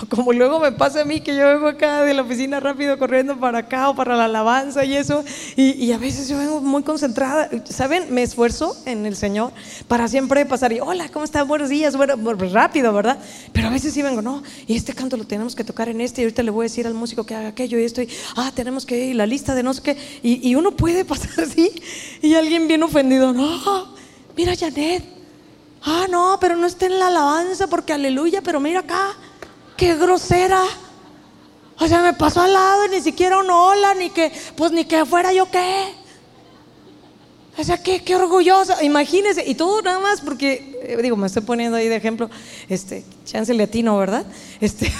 (laughs) Como luego me pasa a mí que yo vengo acá de la oficina rápido corriendo para acá o para la alabanza y eso, y, a veces yo vengo muy concentrada, ¿saben? Me esfuerzo en el Señor para siempre pasar y hola, ¿cómo estás? Buenos días, bueno, pues rápido, ¿verdad? Pero a veces sí vengo, no, y este canto lo tenemos que tocar en este, y ahorita le voy a decir al músico que haga aquello y esto, y ah, tenemos que ir, la lista de no sé qué, y, y uno puede (laughs) pasar así, y alguien bien ofendido, no, mira Janet, ah, no, pero no está en la alabanza porque aleluya, pero mira acá qué grosera. O sea, me pasó al lado y ni siquiera un hola, ni que, pues ni que fuera yo qué. O sea, qué, qué orgullosa. Imagínense, y todo nada más porque, eh, digo, me estoy poniendo ahí de ejemplo, este, chance latino, ¿verdad? Este,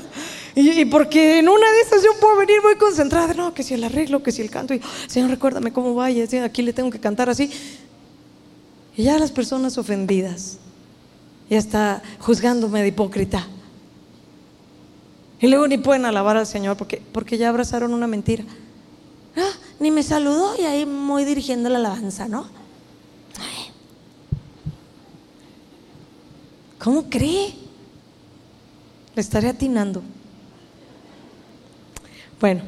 (laughs) y, porque en una de esas yo puedo venir muy concentrada, no, que si el arreglo, que si el canto, y Señor, recuérdame cómo vaya, aquí le tengo que cantar así. Y ya las personas ofendidas, ya está juzgándome de hipócrita. Y luego ni pueden alabar al Señor porque, porque ya abrazaron una mentira. Ah, ni me saludó y ahí muy dirigiendo la alabanza, ¿no? ¿Cómo cree? Le estaré atinando. Bueno,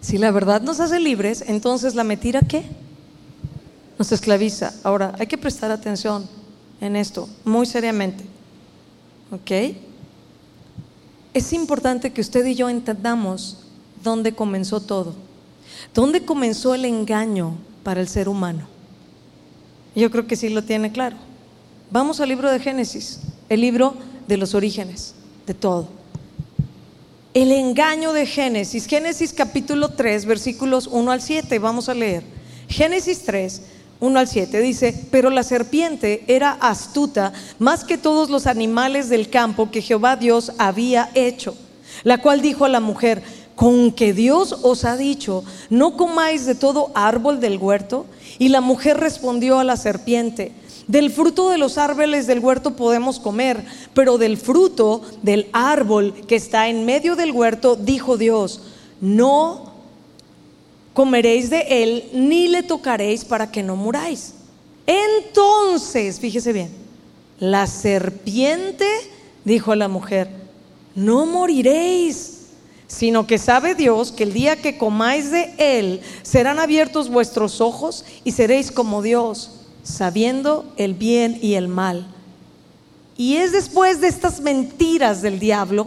si la verdad nos hace libres, entonces la mentira qué? Nos esclaviza. Ahora, hay que prestar atención en esto, muy seriamente. ¿Ok? Es importante que usted y yo entendamos dónde comenzó todo. ¿Dónde comenzó el engaño para el ser humano? Yo creo que sí lo tiene claro. Vamos al libro de Génesis, el libro de los orígenes de todo. El engaño de Génesis, Génesis capítulo 3, versículos 1 al 7, vamos a leer. Génesis 3, 1 al 7 dice, pero la serpiente era astuta más que todos los animales del campo que Jehová Dios había hecho, la cual dijo a la mujer, con que Dios os ha dicho, no comáis de todo árbol del huerto. Y la mujer respondió a la serpiente, del fruto de los árboles del huerto podemos comer, pero del fruto del árbol que está en medio del huerto, dijo Dios, no comeréis de él, ni le tocaréis para que no muráis. Entonces, fíjese bien, La serpiente dijo a la mujer, no moriréis, sino que sabe Dios que el día que comáis de él serán abiertos vuestros ojos y seréis como Dios, sabiendo el bien y el mal. Y es después de estas mentiras del diablo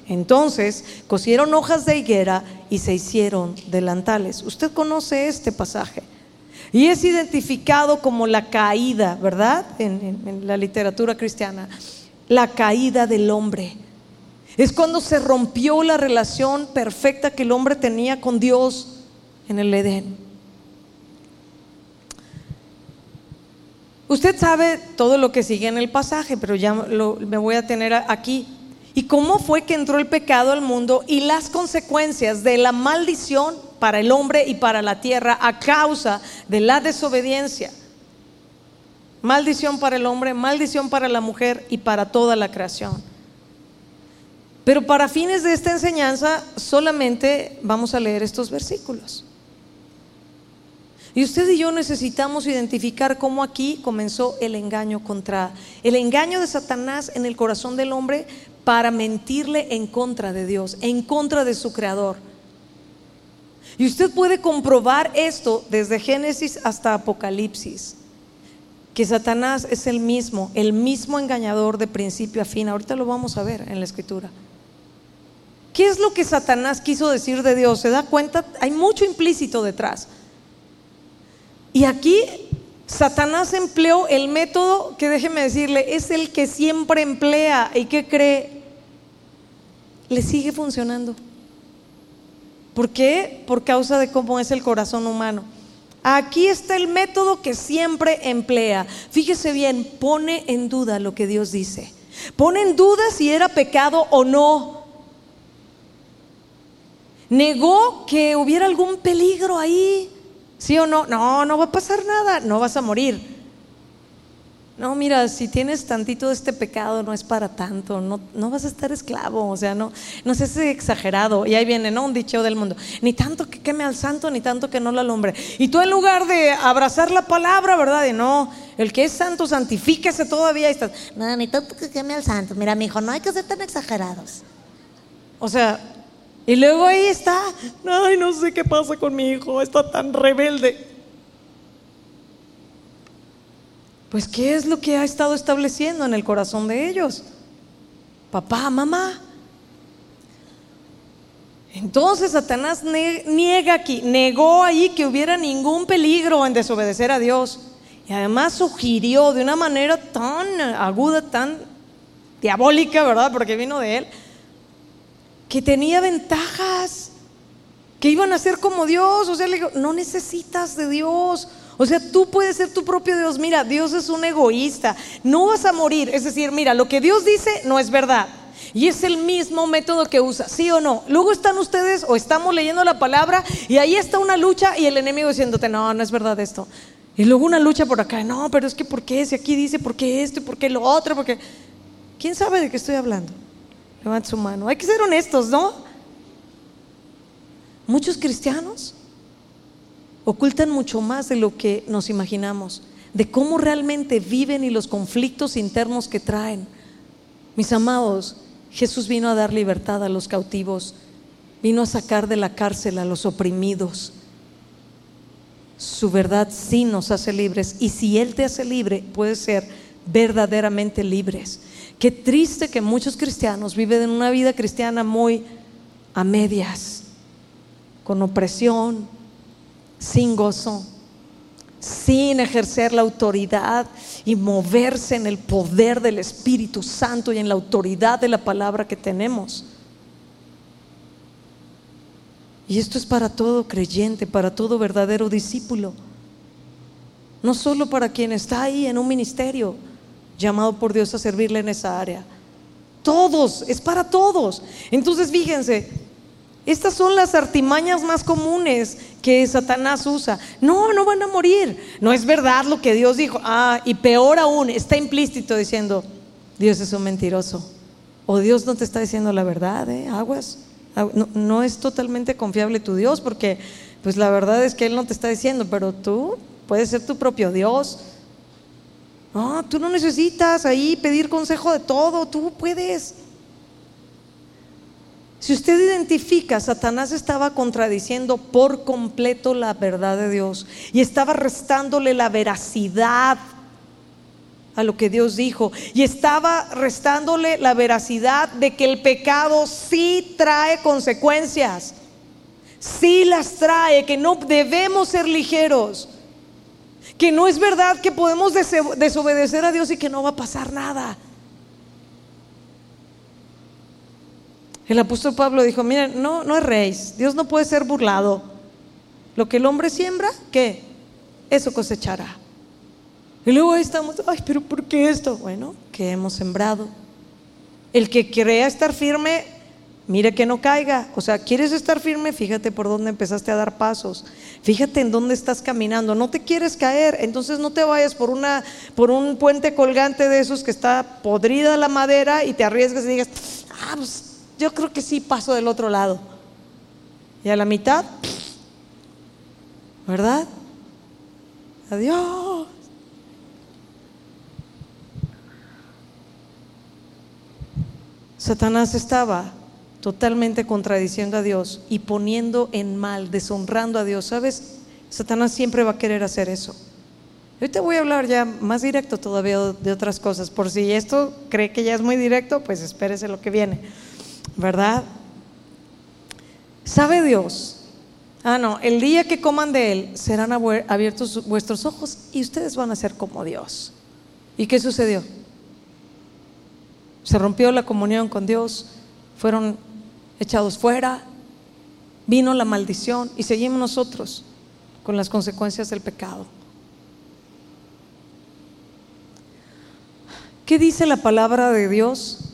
Entonces cosieron hojas de higuera y se hicieron delantales. Usted conoce este pasaje. Y es identificado como la caída, ¿verdad? En, la literatura cristiana. La caída del hombre. Es cuando se rompió la relación perfecta que el hombre tenía con Dios en el Edén. Usted sabe todo lo que sigue en el pasaje, pero ya me voy a tener aquí. ¿Y cómo fue que entró el pecado al mundo y las consecuencias de la maldición para el hombre y para la tierra a causa de la desobediencia? Maldición para el hombre, maldición para la mujer y para toda la creación. Pero para fines de esta enseñanza solamente vamos a leer estos versículos. Y usted y yo necesitamos identificar cómo aquí comenzó el engaño contra, el engaño de Satanás en el corazón del hombre para mentirle en contra de Dios, en contra de su creador. Y usted puede comprobar esto desde Génesis hasta Apocalipsis, que Satanás es el mismo, el mismo engañador de principio a fin. Ahorita lo vamos a ver en la escritura. ¿Qué es lo que Satanás quiso decir de Dios? ¿Se da cuenta? Hay mucho implícito detrás. Y aquí Satanás empleó el método que déjeme decirle, es el que siempre emplea y que cree, le sigue funcionando. ¿Por qué? Por causa de cómo es el corazón humano. Aquí está el método que siempre emplea. Fíjese bien, pone en duda lo que Dios dice. Pone en duda si era pecado o no. Negó que hubiera algún peligro ahí. ¿Sí o no? No, no va a pasar nada, no vas a morir. No, mira, si tienes tantito de este pecado, no es para tanto, no, no vas a estar esclavo, o sea, no, no seas exagerado. Y ahí viene, ¿no? Un dicho del mundo, ni tanto que queme al santo, ni tanto que no lo alumbre. Y tú en lugar de abrazar la palabra, ¿verdad? Y no, el que es santo, santifíquese todavía. Y estás, no, ni tanto que queme al santo. Mira, mi hijo, no hay que ser tan exagerados. O sea, y luego ahí está, ay, no sé qué pasa con mi hijo, está tan rebelde. Pues, ¿qué es lo que ha estado estableciendo en el corazón de ellos? Papá, mamá. Entonces Satanás niega aquí, negó ahí que hubiera ningún peligro en desobedecer a Dios. Y además sugirió de una manera tan aguda, tan diabólica, ¿verdad? Porque vino de él, que tenía ventajas, que iban a ser como Dios. O sea, le digo, no necesitas de Dios. O sea, tú puedes ser tu propio Dios. Mira, Dios es un egoísta. No vas a morir. Es decir, mira, lo que Dios dice no es verdad. Y es el mismo método que usa, ¿sí o no? Luego están ustedes o estamos leyendo la palabra y ahí está una lucha y el enemigo diciéndote, no, no es verdad esto. Y luego una lucha por acá, no, pero es que ¿por qué? Si aquí dice, ¿por qué esto y por qué lo otro? Porque, ¿quién sabe de qué estoy hablando? Levanta su mano. Hay que ser honestos, ¿no? Muchos cristianos ocultan mucho más de lo que nos imaginamos, de cómo realmente viven y los conflictos internos que traen. Mis amados, Jesús vino a dar libertad a los cautivos, vino a sacar de la cárcel a los oprimidos. Su verdad sí nos hace libres y si Él te hace libre, puedes ser verdaderamente libres. Qué triste que muchos cristianos viven en una vida cristiana muy a medias, con opresión, sin gozo, sin ejercer la autoridad y moverse en el poder del Espíritu Santo y en la autoridad de la palabra que tenemos. Y esto es para todo creyente, para todo verdadero discípulo. No solo para quien está ahí en un ministerio, llamado por Dios a servirle en esa área. Todos, es para todos. Entonces fíjense, Estas son las artimañas más comunes que Satanás usa. No, no van a morir. No es verdad lo que Dios dijo. Ah, y peor aún, está implícito diciendo, Dios es un mentiroso. O Dios no te está diciendo la verdad, ¿eh? Aguas. No, no es totalmente confiable tu Dios porque pues la verdad es que Él no te está diciendo, pero tú puedes ser tu propio Dios. No, tú no necesitas ahí pedir consejo de todo, tú puedes. Si usted identifica, Satanás estaba contradiciendo por completo la verdad de Dios y estaba restándole la veracidad a lo que Dios dijo y estaba restándole la veracidad de que el pecado sí trae consecuencias, sí las trae, que no debemos ser ligeros, que no es verdad que podemos desobedecer a Dios y que no va a pasar nada. El apóstol Pablo dijo, miren, no, no rey, Dios no puede ser burlado. Lo que el hombre siembra, ¿qué? Eso cosechará. Y luego ahí estamos, ay, pero ¿por qué esto? Bueno, que hemos sembrado. El que crea estar firme, mire que no caiga. O sea, ¿quieres estar firme? Fíjate por dónde empezaste a dar pasos. Fíjate en dónde estás caminando. No te quieres caer, entonces no te vayas por, una, por un puente colgante de esos que está podrida la madera y te arriesgas y digas, ah, pues yo creo que sí paso del otro lado. Y a la mitad, ¿verdad? Adiós. Satanás estaba totalmente contradiciendo a Dios y poniendo en mal, deshonrando a Dios. ¿Sabes? Satanás siempre va a querer hacer eso. Hoy te voy a hablar ya más directo todavía de otras cosas. Por si esto cree que ya es muy directo, pues espérese lo que viene. ¿verdad? ¿Sabe Dios? Ah, no, el día que coman de Él serán abiertos vuestros ojos y ustedes van a ser como Dios. ¿Y qué sucedió? Se rompió la comunión con Dios, fueron echados fuera, vino la maldición y seguimos nosotros con las consecuencias del pecado. ¿Qué dice la palabra de Dios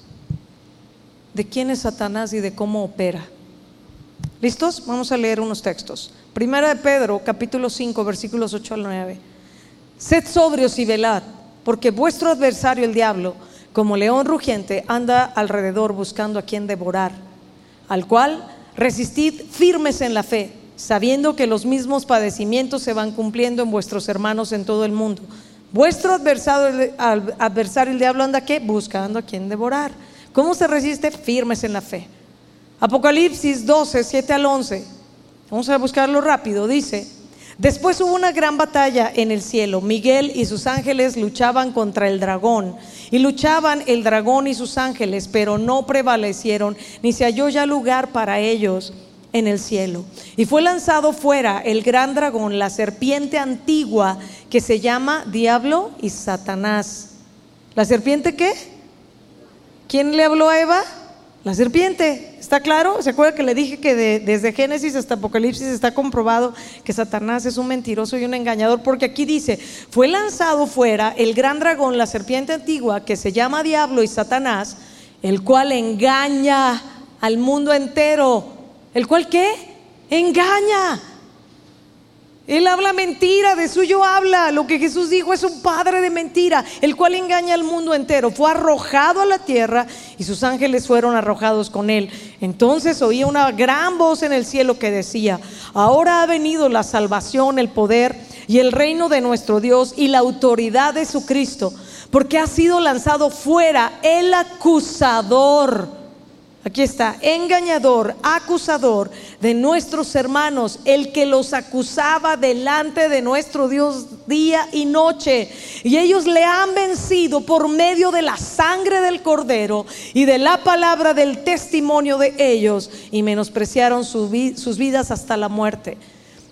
de quién es Satanás y de cómo opera. ¿Listos? Vamos a leer unos textos. Primera de Pedro, capítulo 5, versículos 8 al 9. Sed sobrios y velad, porque vuestro adversario el diablo, como león rugiente, anda alrededor buscando a quien devorar, al cual resistid firmes en la fe, sabiendo que los mismos padecimientos se van cumpliendo en vuestros hermanos en todo el mundo. Vuestro adversario, el diablo anda qué? Buscando a quien devorar. ¿Cómo se resiste? Firmes en la fe. Apocalipsis 12, 7 al 11. Vamos a buscarlo rápido. Dice, después hubo una gran batalla en el cielo. Miguel y sus ángeles luchaban contra el dragón. Y luchaban el dragón y sus ángeles, pero no prevalecieron, ni se halló ya lugar para ellos en el cielo. Y fue lanzado fuera el gran dragón, la serpiente antigua, que se llama Diablo y Satanás. ¿La serpiente qué? ¿Quién le habló a Eva? La serpiente. ¿Está claro? ¿Se acuerda que le dije que desde Génesis hasta Apocalipsis está comprobado que Satanás es un mentiroso y un engañador? Porque aquí dice, fue lanzado fuera el gran dragón, la serpiente antigua, que se llama Diablo y Satanás, el cual engaña al mundo entero. ¿El cual qué? Engaña. Él habla mentira, de suyo habla. Lo que Jesús dijo es un padre de mentira, el cual engaña al mundo entero. Fue arrojado a la tierra y sus ángeles fueron arrojados con él. Entonces oía una gran voz en el cielo que decía, ahora ha venido la salvación, el poder y el reino de nuestro Dios y la autoridad de su Cristo, porque ha sido lanzado fuera el acusador Aquí está, engañador, acusador de nuestros hermanos, el que los acusaba delante de nuestro Dios día y noche. Y ellos le han vencido por medio de la sangre del cordero y de la palabra del testimonio de ellos y menospreciaron sus vidas hasta la muerte.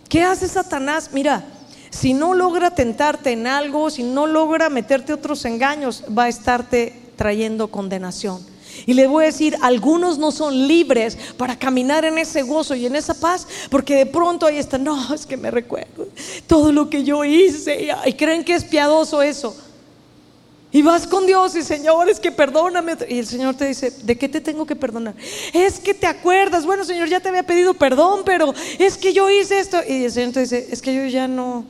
¿Qué hace Satanás? Mira, si no logra tentarte en algo, si no logra meterte otros engaños, va a estarte trayendo condenación. Y le voy a decir, algunos no son libres para caminar en ese gozo y en esa paz, porque de pronto ahí están, no, es que me recuerdo todo lo que yo hice y creen que es piadoso eso. Y vas con Dios y Señor, es que perdóname. Y el Señor te dice, ¿de qué te tengo que perdonar? Es que te acuerdas, bueno Señor, ya te había pedido perdón, pero es que yo hice esto. Y el Señor te dice, es que yo ya no,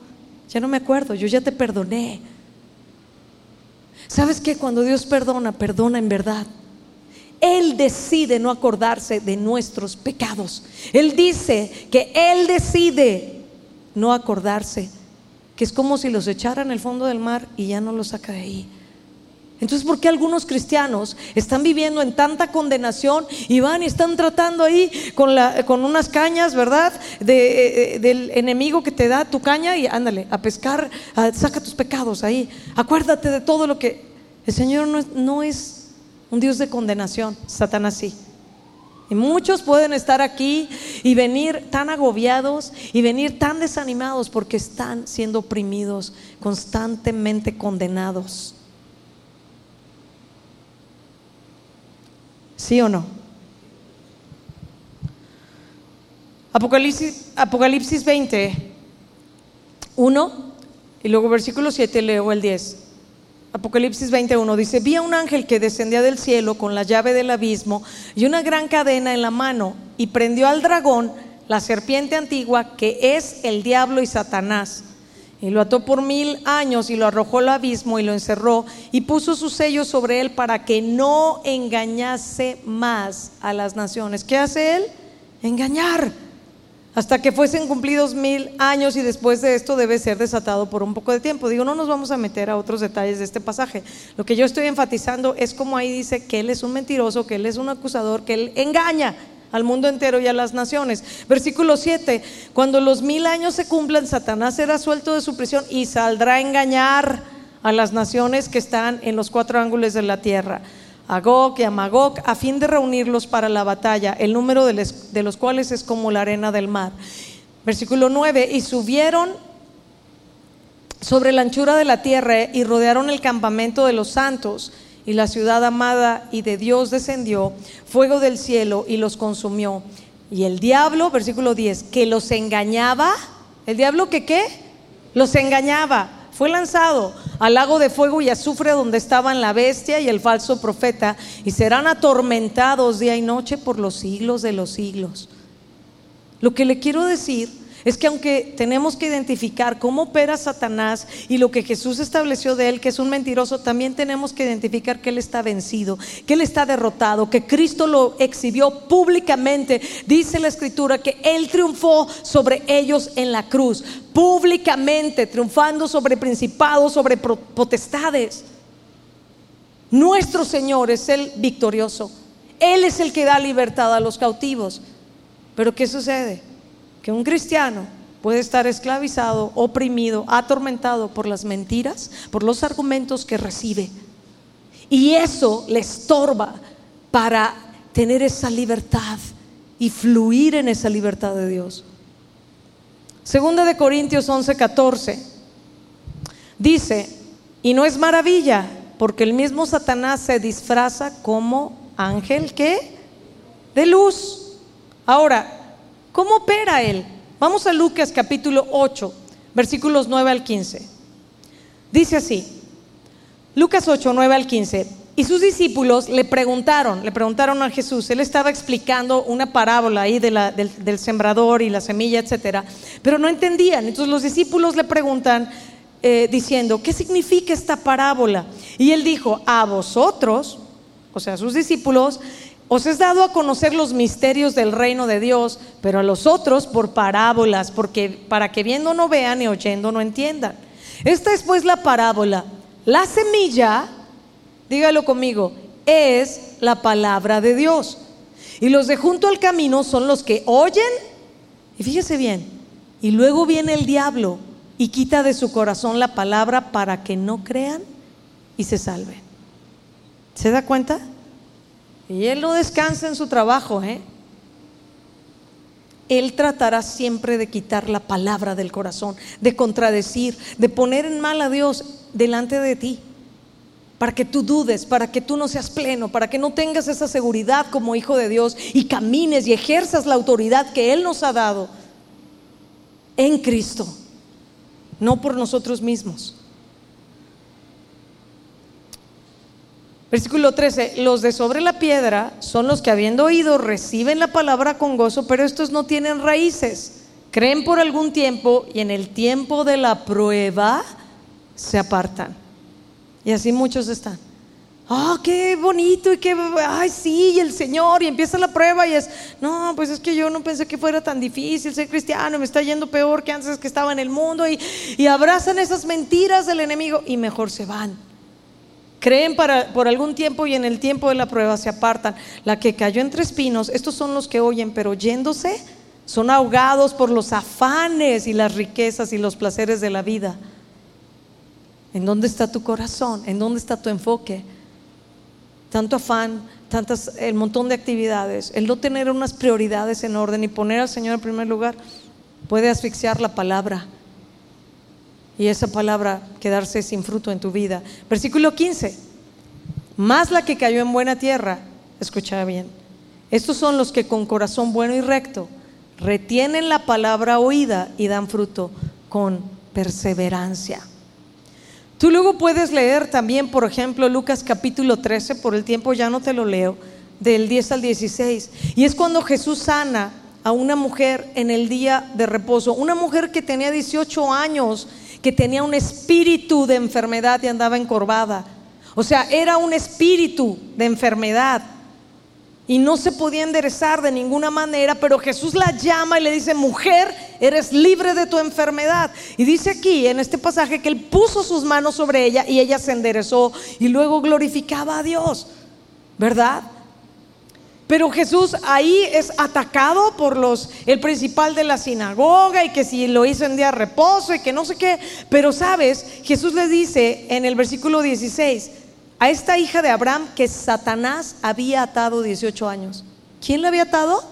ya no me acuerdo, yo ya te perdoné. ¿Sabes que Cuando Dios perdona, perdona en verdad. Él decide no acordarse de nuestros pecados. Él dice que Él decide no acordarse, que es como si los echara en el fondo del mar y ya no los saca de ahí. Entonces, ¿por qué algunos cristianos están viviendo en tanta condenación y van y están tratando ahí con, con unas cañas, ¿verdad? De, eh, del enemigo que te da tu caña y ándale, a pescar, saca tus pecados ahí. Acuérdate de todo lo que... El Señor no es un Dios de condenación, Satanás sí. Y muchos pueden estar aquí y venir tan agobiados y venir tan desanimados porque están siendo oprimidos, constantemente condenados. ¿Sí o no? Apocalipsis, Apocalipsis 20, 1 y luego versículo 7 leo el 10. Apocalipsis 21 dice, vi a un ángel que descendía del cielo con la llave del abismo y una gran cadena en la mano y prendió al dragón, la serpiente antigua, que es el diablo y Satanás y lo ató por mil años y lo arrojó al abismo y lo encerró y puso su sello sobre él para que no engañase más a las naciones. ¿Qué hace él? Engañar. Hasta que fuesen cumplidos mil años y después de esto debe ser desatado por un poco de tiempo. Digo, no nos vamos a meter a otros detalles de este pasaje. Lo que yo estoy enfatizando es como ahí dice que él es un mentiroso, que él es un acusador, que él engaña al mundo entero y a las naciones. Versículo 7, cuando los mil años se cumplan, Satanás será suelto de su prisión y saldrá a engañar a las naciones que están en los cuatro ángulos de la tierra, a y a Magog, a fin de reunirlos para la batalla, el número de, de los cuales es como la arena del mar. Versículo 9, y subieron sobre la anchura de la tierra y rodearon el campamento de los santos y la ciudad amada y de Dios descendió fuego del cielo y los consumió. Y el diablo, versículo 10, que los engañaba, el diablo que qué? Los engañaba. Fue lanzado al lago de fuego y azufre donde estaban la bestia y el falso profeta y serán atormentados día y noche por los siglos de los siglos. Lo que le quiero decir es que aunque tenemos que identificar cómo opera Satanás y lo que Jesús estableció de él, que es un mentiroso, también tenemos que identificar que él está vencido, que él está derrotado, que Cristo lo exhibió públicamente. Dice la escritura que él triunfó sobre ellos en la cruz, públicamente, triunfando sobre principados, sobre potestades. Nuestro Señor es el victorioso. Él es el que da libertad a los cautivos. Pero ¿qué sucede? Que un cristiano puede estar esclavizado, oprimido, atormentado por las mentiras, por los argumentos que recibe. Y eso le estorba para tener esa libertad y fluir en esa libertad de Dios. Segunda de Corintios 11:14 dice, y no es maravilla, porque el mismo Satanás se disfraza como ángel que de luz. Ahora, ¿Cómo opera Él? Vamos a Lucas capítulo 8, versículos 9 al 15. Dice así, Lucas 8, 9 al 15. Y sus discípulos le preguntaron, le preguntaron a Jesús, él estaba explicando una parábola ahí del, del, sembrador y la semilla, etcétera, pero no entendían. Entonces los discípulos le preguntan, eh, diciendo, ¿qué significa esta parábola? Y él dijo, a vosotros, o sea, a sus discípulos, os es dado a conocer los misterios del reino de Dios, pero a los otros por parábolas, porque para que viendo no vean y oyendo no entiendan. Esta es pues la parábola. La semilla, dígalo conmigo, es la palabra de Dios. Y los de junto al camino son los que oyen, y fíjese bien, y luego viene el diablo y quita de su corazón la palabra para que no crean y se salven. ¿Se da cuenta? Y Él no descansa en su trabajo, ¿eh? Él tratará siempre de quitar la palabra del corazón, de contradecir, de poner en mal a Dios delante de ti, para que tú dudes, para que tú no seas pleno, para que no tengas esa seguridad como hijo de Dios y camines y ejerzas la autoridad que Él nos ha dado en Cristo, no por nosotros mismos. Versículo 13, los de sobre la piedra son los que habiendo oído reciben la palabra con gozo, pero estos no tienen raíces. Creen por algún tiempo y en el tiempo de la prueba se apartan. Y así muchos están. Ah, qué bonito y qué, ay, sí, y el Señor, y empieza la prueba y es, no, pues es que yo no pensé que fuera tan difícil ser cristiano, me está yendo peor que antes que estaba en el mundo, y, y abrazan esas mentiras del enemigo y mejor se van. Creen para, por algún tiempo y en el tiempo de la prueba se apartan. La que cayó entre espinos, estos son los que oyen, pero yéndose, son ahogados por los afanes y las riquezas y los placeres de la vida. ¿En dónde está tu corazón? ¿En dónde está tu enfoque? Tanto afán, tantas, el montón de actividades, el no tener unas prioridades en orden y poner al Señor en primer lugar puede asfixiar la palabra y esa palabra quedarse sin fruto en tu vida. Versículo 15. Más la que cayó en buena tierra, escucha bien. Estos son los que con corazón bueno y recto retienen la palabra oída y dan fruto con perseverancia. Tú luego puedes leer también, por ejemplo, Lucas capítulo 13, por el tiempo ya no te lo leo, del 10 al 16. Y es cuando Jesús sana a una mujer en el día de reposo, una mujer que tenía 18 años, que tenía un espíritu de enfermedad y andaba encorvada. O sea, era un espíritu de enfermedad y no se podía enderezar de ninguna manera, pero Jesús la llama y le dice, mujer, eres libre de tu enfermedad. Y dice aquí en este pasaje que él puso sus manos sobre ella y ella se enderezó y luego glorificaba a Dios, ¿verdad? Pero Jesús ahí es atacado por los el principal de la sinagoga y que si lo hizo en día de reposo y que no sé qué, pero sabes, Jesús le dice en el versículo 16, a esta hija de Abraham que Satanás había atado 18 años. ¿Quién la había atado?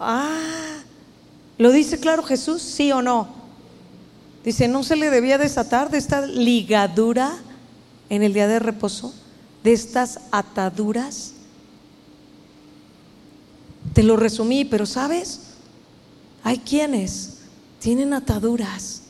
Ah, ¿lo dice claro Jesús? ¿Sí o no? Dice, ¿no se le debía desatar de esta ligadura en el día de reposo? De estas ataduras. Te lo resumí, pero ¿sabes? Hay quienes tienen ataduras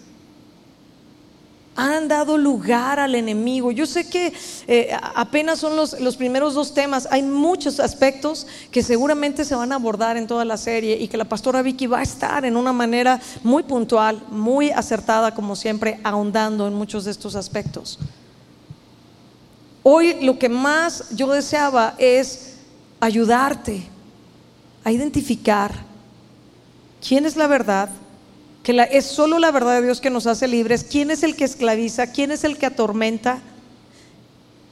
han dado lugar al enemigo. Yo sé que eh, apenas son los, los, primeros dos temas, hay muchos aspectos que seguramente se van a abordar en toda la serie y que la pastora Vicky va a estar en una manera muy puntual, muy acertada, como siempre, ahondando en muchos de estos aspectos. Hoy lo que más yo deseaba es ayudarte a identificar quién es la verdad que es solo la verdad de Dios que nos hace libres. ¿Quién es el que esclaviza? ¿Quién es el que atormenta?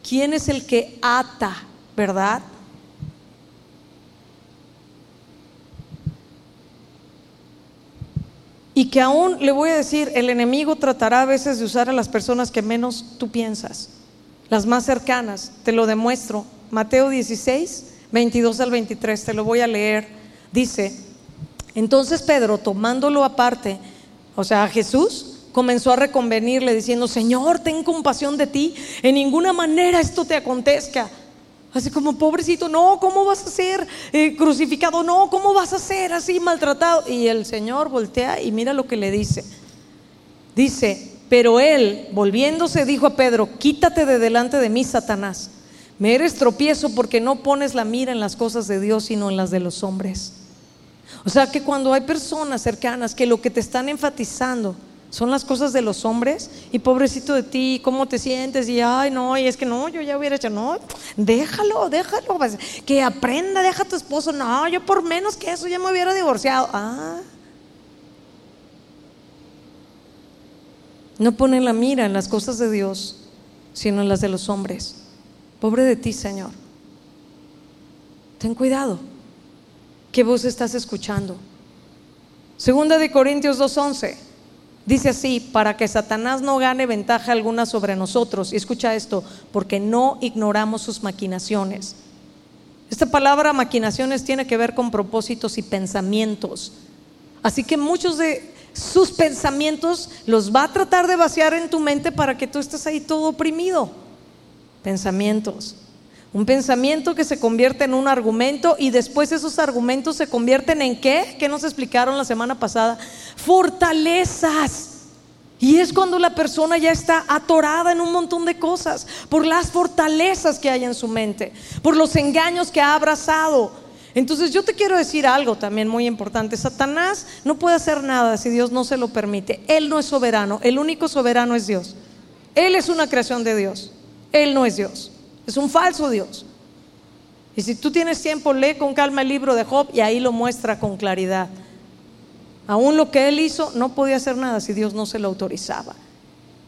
¿Quién es el que ata? ¿Verdad? Y que aún le voy a decir, el enemigo tratará a veces de usar a las personas que menos tú piensas, las más cercanas. Te lo demuestro. Mateo 16, 22 al 23, te lo voy a leer. Dice, entonces Pedro, tomándolo aparte, o sea, a Jesús, comenzó a reconvenirle diciendo, Señor, ten compasión de ti, en ninguna manera esto te acontezca. Así como, pobrecito, no, ¿cómo vas a ser eh, crucificado? No, ¿cómo vas a ser así maltratado? Y el Señor voltea y mira lo que le dice. Dice, pero él, volviéndose, dijo a Pedro, quítate de delante de mí, Satanás. Me eres tropiezo porque no pones la mira en las cosas de Dios, sino en las de los hombres. O sea que cuando hay personas cercanas que lo que te están enfatizando son las cosas de los hombres y pobrecito de ti, cómo te sientes y ay no, y es que no, yo ya hubiera hecho, no, déjalo, déjalo, pues, que aprenda, deja a tu esposo, no, yo por menos que eso ya me hubiera divorciado. Ah. No ponen la mira en las cosas de Dios, sino en las de los hombres. Pobre de ti, Señor. Ten cuidado. ¿Qué voz estás escuchando? Segunda de Corintios 2.11 dice así, para que Satanás no gane ventaja alguna sobre nosotros. Y escucha esto, porque no ignoramos sus maquinaciones. Esta palabra maquinaciones tiene que ver con propósitos y pensamientos. Así que muchos de sus pensamientos los va a tratar de vaciar en tu mente para que tú estés ahí todo oprimido. Pensamientos. Un pensamiento que se convierte en un argumento y después esos argumentos se convierten en qué? ¿Qué nos explicaron la semana pasada? Fortalezas. Y es cuando la persona ya está atorada en un montón de cosas, por las fortalezas que hay en su mente, por los engaños que ha abrazado. Entonces yo te quiero decir algo también muy importante. Satanás no puede hacer nada si Dios no se lo permite. Él no es soberano, el único soberano es Dios. Él es una creación de Dios, Él no es Dios, es un falso Dios. Y si tú tienes tiempo, lee con calma el libro de Job y ahí lo muestra con claridad. Aún lo que él hizo no podía hacer nada si Dios no se lo autorizaba.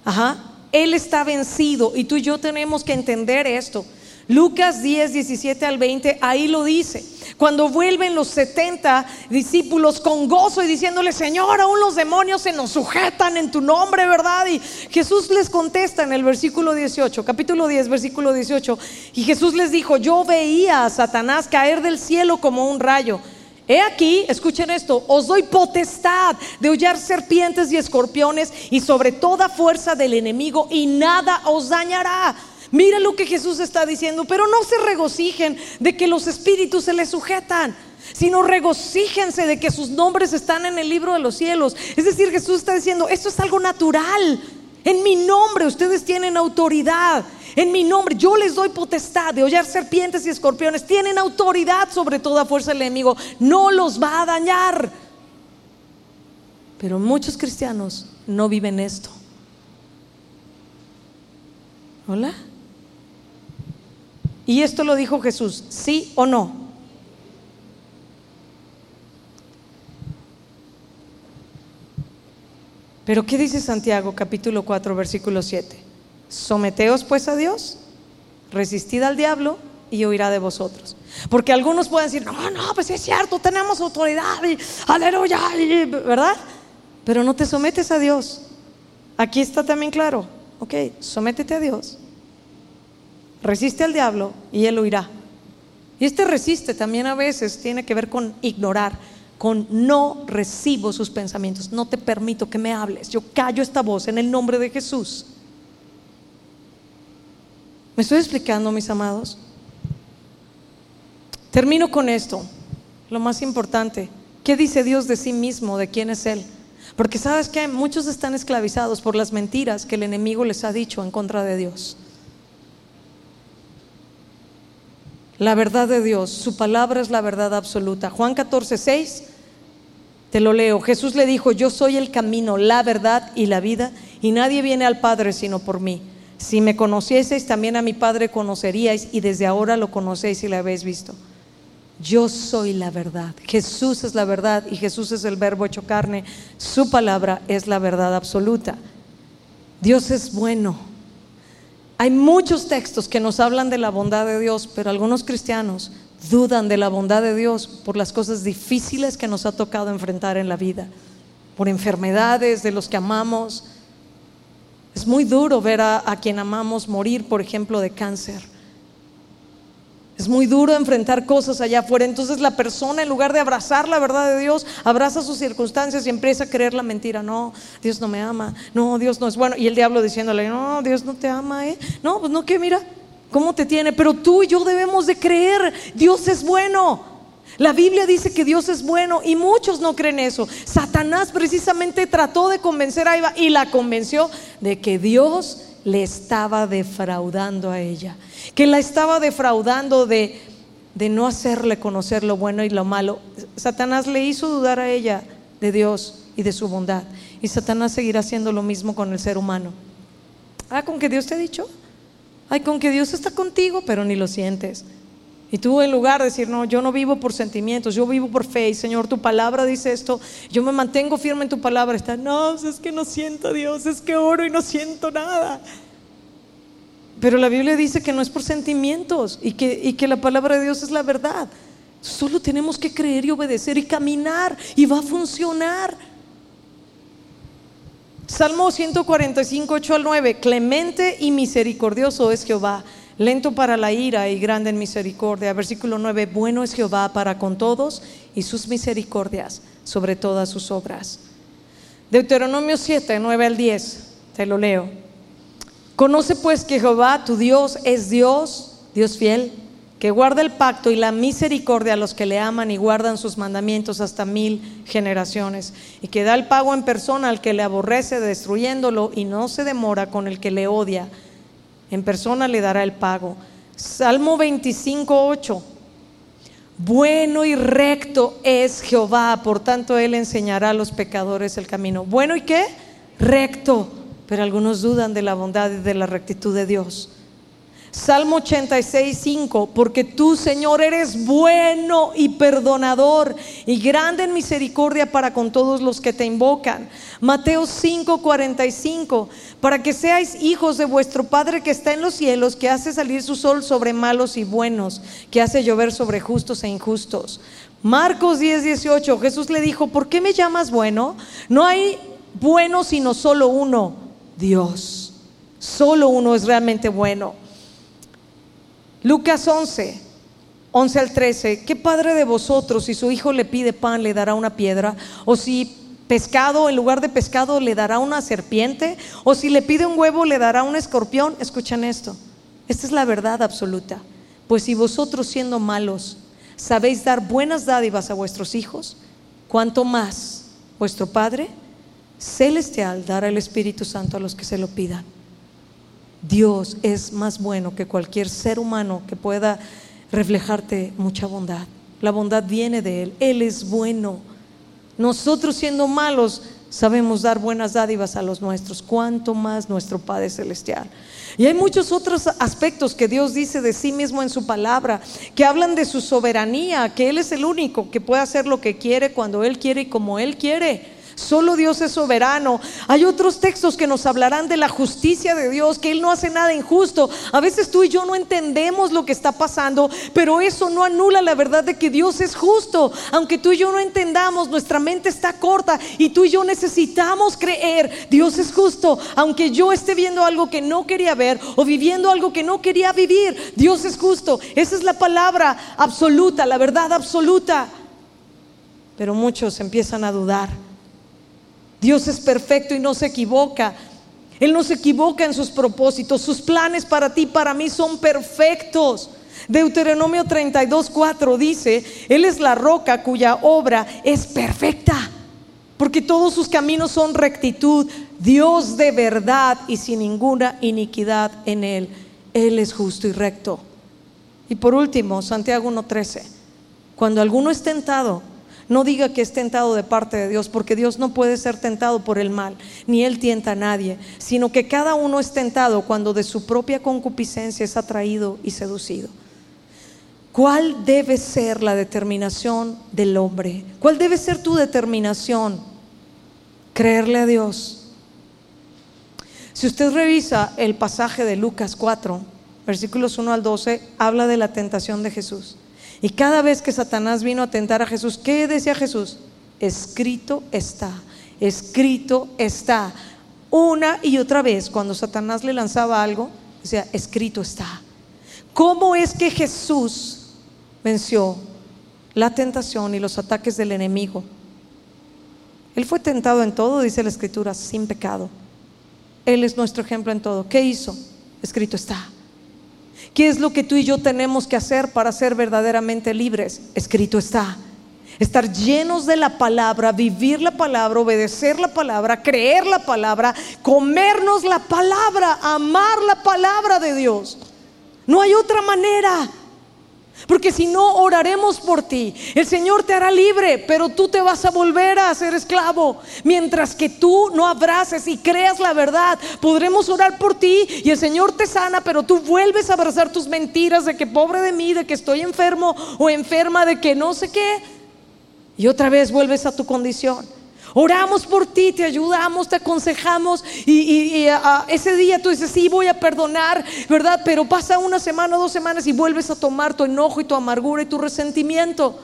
Ajá. Él está vencido y tú y yo tenemos que entender esto. Lucas 10, 17 al 20, ahí lo dice. Cuando vuelven los 70 discípulos con gozo y diciéndole, Señor, aún los demonios se nos sujetan en tu nombre, ¿verdad? Y Jesús les contesta en el versículo 18, capítulo 10, versículo 18, y Jesús les dijo, yo veía a Satanás caer del cielo como un rayo. He aquí, escuchen esto, os doy potestad de hollar serpientes y escorpiones y sobre toda fuerza del enemigo y nada os dañará. Mira lo que Jesús está diciendo, pero no se regocijen de que los espíritus se les sujetan, sino regocíjense de que sus nombres están en el libro de los cielos. Es decir, Jesús está diciendo, esto es algo natural. En mi nombre ustedes tienen autoridad. En mi nombre yo les doy potestad de hollar serpientes y escorpiones. Tienen autoridad sobre toda fuerza del enemigo. No los va a dañar. Pero muchos cristianos no viven esto. ¿Hola? Y esto lo dijo Jesús, ¿sí o no? Pero ¿qué dice Santiago capítulo 4 versículo 7? Someteos pues a Dios, resistid al diablo y oirá de vosotros. Porque algunos pueden decir, no, no, pues es cierto, tenemos autoridad y aleluya, ¿verdad? Pero no te sometes a Dios. Aquí está también claro, ok, sométete a Dios, resiste al diablo y él oirá. Y este resiste también a veces tiene que ver con ignorar, con no recibo sus pensamientos, no te permito que me hables, yo callo esta voz en el nombre de Jesús. ¿Me estoy explicando, mis amados? Termino con esto, lo más importante. ¿Qué dice Dios de sí mismo, de quién es Él? Porque sabes que muchos están esclavizados por las mentiras que el enemigo les ha dicho en contra de Dios. La verdad de Dios, su palabra es la verdad absoluta. Juan 14, 6, te lo leo. Jesús le dijo, yo soy el camino, la verdad y la vida, y nadie viene al Padre sino por mí. Si me conocieseis, también a mi Padre conoceríais y desde ahora lo conocéis y lo habéis visto. Yo soy la verdad. Jesús es la verdad y Jesús es el verbo hecho carne. Su palabra es la verdad absoluta. Dios es bueno. Hay muchos textos que nos hablan de la bondad de Dios, pero algunos cristianos dudan de la bondad de Dios por las cosas difíciles que nos ha tocado enfrentar en la vida, por enfermedades de los que amamos, es muy duro ver a, quien amamos morir, por ejemplo, de cáncer. Es muy duro enfrentar cosas allá afuera. Entonces la persona, en lugar de abrazar la verdad de Dios, abraza sus circunstancias y empieza a creer la mentira. No, Dios no me ama. No, Dios no es bueno. Y el diablo diciéndole, no, Dios no te ama. ¿eh? No, pues no, que mira, ¿cómo te tiene? Pero tú y yo debemos de creer. Dios es bueno. La Biblia dice que Dios es bueno y muchos no creen eso. Satanás precisamente trató de convencer a Eva y la convenció de que Dios le estaba defraudando a ella, que la estaba defraudando de, de no hacerle conocer lo bueno y lo malo. Satanás le hizo dudar a ella de Dios y de su bondad. Y Satanás seguirá haciendo lo mismo con el ser humano. Ah, con que Dios te ha dicho. Ay, con que Dios está contigo, pero ni lo sientes. Y tú en lugar de decir, no, yo no vivo por sentimientos, yo vivo por fe, y Señor, tu palabra dice esto, yo me mantengo firme en tu palabra, está, no, es que no siento Dios, es que oro y no siento nada. Pero la Biblia dice que no es por sentimientos y que, y que la palabra de Dios es la verdad. Solo tenemos que creer y obedecer y caminar y va a funcionar. Salmo 145, 8 al 9, clemente y misericordioso es Jehová lento para la ira y grande en misericordia. Versículo 9, bueno es Jehová para con todos y sus misericordias sobre todas sus obras. Deuteronomio 7, 9 al 10, te lo leo. Conoce pues que Jehová, tu Dios, es Dios, Dios fiel, que guarda el pacto y la misericordia a los que le aman y guardan sus mandamientos hasta mil generaciones, y que da el pago en persona al que le aborrece destruyéndolo y no se demora con el que le odia, en persona le dará el pago. Salmo 25, 8. Bueno y recto es Jehová, por tanto Él enseñará a los pecadores el camino. Bueno y qué? Recto. Pero algunos dudan de la bondad y de la rectitud de Dios. Salmo 86, 5, porque tú, Señor, eres bueno y perdonador y grande en misericordia para con todos los que te invocan. Mateo 5, 45, para que seáis hijos de vuestro Padre que está en los cielos, que hace salir su sol sobre malos y buenos, que hace llover sobre justos e injustos. Marcos 10, 18, Jesús le dijo, ¿por qué me llamas bueno? No hay bueno sino solo uno, Dios. Solo uno es realmente bueno. Lucas 11, 11 al 13. ¿Qué padre de vosotros, si su hijo le pide pan, le dará una piedra? ¿O si pescado, en lugar de pescado, le dará una serpiente? ¿O si le pide un huevo, le dará un escorpión? Escuchan esto. Esta es la verdad absoluta. Pues si vosotros siendo malos sabéis dar buenas dádivas a vuestros hijos, ¿cuánto más vuestro Padre celestial dará el Espíritu Santo a los que se lo pidan? Dios es más bueno que cualquier ser humano que pueda reflejarte mucha bondad. La bondad viene de Él. Él es bueno. Nosotros siendo malos sabemos dar buenas dádivas a los nuestros. Cuanto más nuestro Padre Celestial. Y hay muchos otros aspectos que Dios dice de sí mismo en su palabra, que hablan de su soberanía, que Él es el único que puede hacer lo que quiere, cuando Él quiere y como Él quiere. Solo Dios es soberano. Hay otros textos que nos hablarán de la justicia de Dios, que Él no hace nada injusto. A veces tú y yo no entendemos lo que está pasando, pero eso no anula la verdad de que Dios es justo. Aunque tú y yo no entendamos, nuestra mente está corta y tú y yo necesitamos creer, Dios es justo. Aunque yo esté viendo algo que no quería ver o viviendo algo que no quería vivir, Dios es justo. Esa es la palabra absoluta, la verdad absoluta. Pero muchos empiezan a dudar Dios es perfecto y no se equivoca. Él no se equivoca en sus propósitos. Sus planes para ti, para mí son perfectos. Deuteronomio 32, 4 dice, Él es la roca cuya obra es perfecta, porque todos sus caminos son rectitud, Dios de verdad y sin ninguna iniquidad en Él. Él es justo y recto. Y por último, Santiago 1.13, cuando alguno es tentado, no diga que es tentado de parte de Dios, porque Dios no puede ser tentado por el mal, ni Él tienta a nadie, sino que cada uno es tentado cuando de su propia concupiscencia es atraído y seducido. ¿Cuál debe ser la determinación del hombre? ¿Cuál debe ser tu determinación? Creerle a Dios. Si usted revisa el pasaje de Lucas 4, versículos 1 al 12, habla de la tentación de Jesús. Y cada vez que Satanás vino a tentar a Jesús, ¿qué decía Jesús? Escrito está, escrito está. Una y otra vez, cuando Satanás le lanzaba algo, decía, escrito está. ¿Cómo es que Jesús venció la tentación y los ataques del enemigo? Él fue tentado en todo, dice la escritura, sin pecado. Él es nuestro ejemplo en todo. ¿Qué hizo? Escrito está. ¿Qué es lo que tú y yo tenemos que hacer para ser verdaderamente libres? Escrito está. Estar llenos de la palabra, vivir la palabra, obedecer la palabra, creer la palabra, comernos la palabra, amar la palabra de Dios. No hay otra manera. Porque si no, oraremos por ti. El Señor te hará libre, pero tú te vas a volver a ser esclavo. Mientras que tú no abraces y creas la verdad, podremos orar por ti y el Señor te sana, pero tú vuelves a abrazar tus mentiras de que pobre de mí, de que estoy enfermo o enferma, de que no sé qué. Y otra vez vuelves a tu condición. Oramos por ti, te ayudamos, te aconsejamos y, ese día tú dices, sí, voy a perdonar, ¿verdad? Pero pasa una semana, dos semanas y vuelves a tomar tu enojo y tu amargura y tu resentimiento.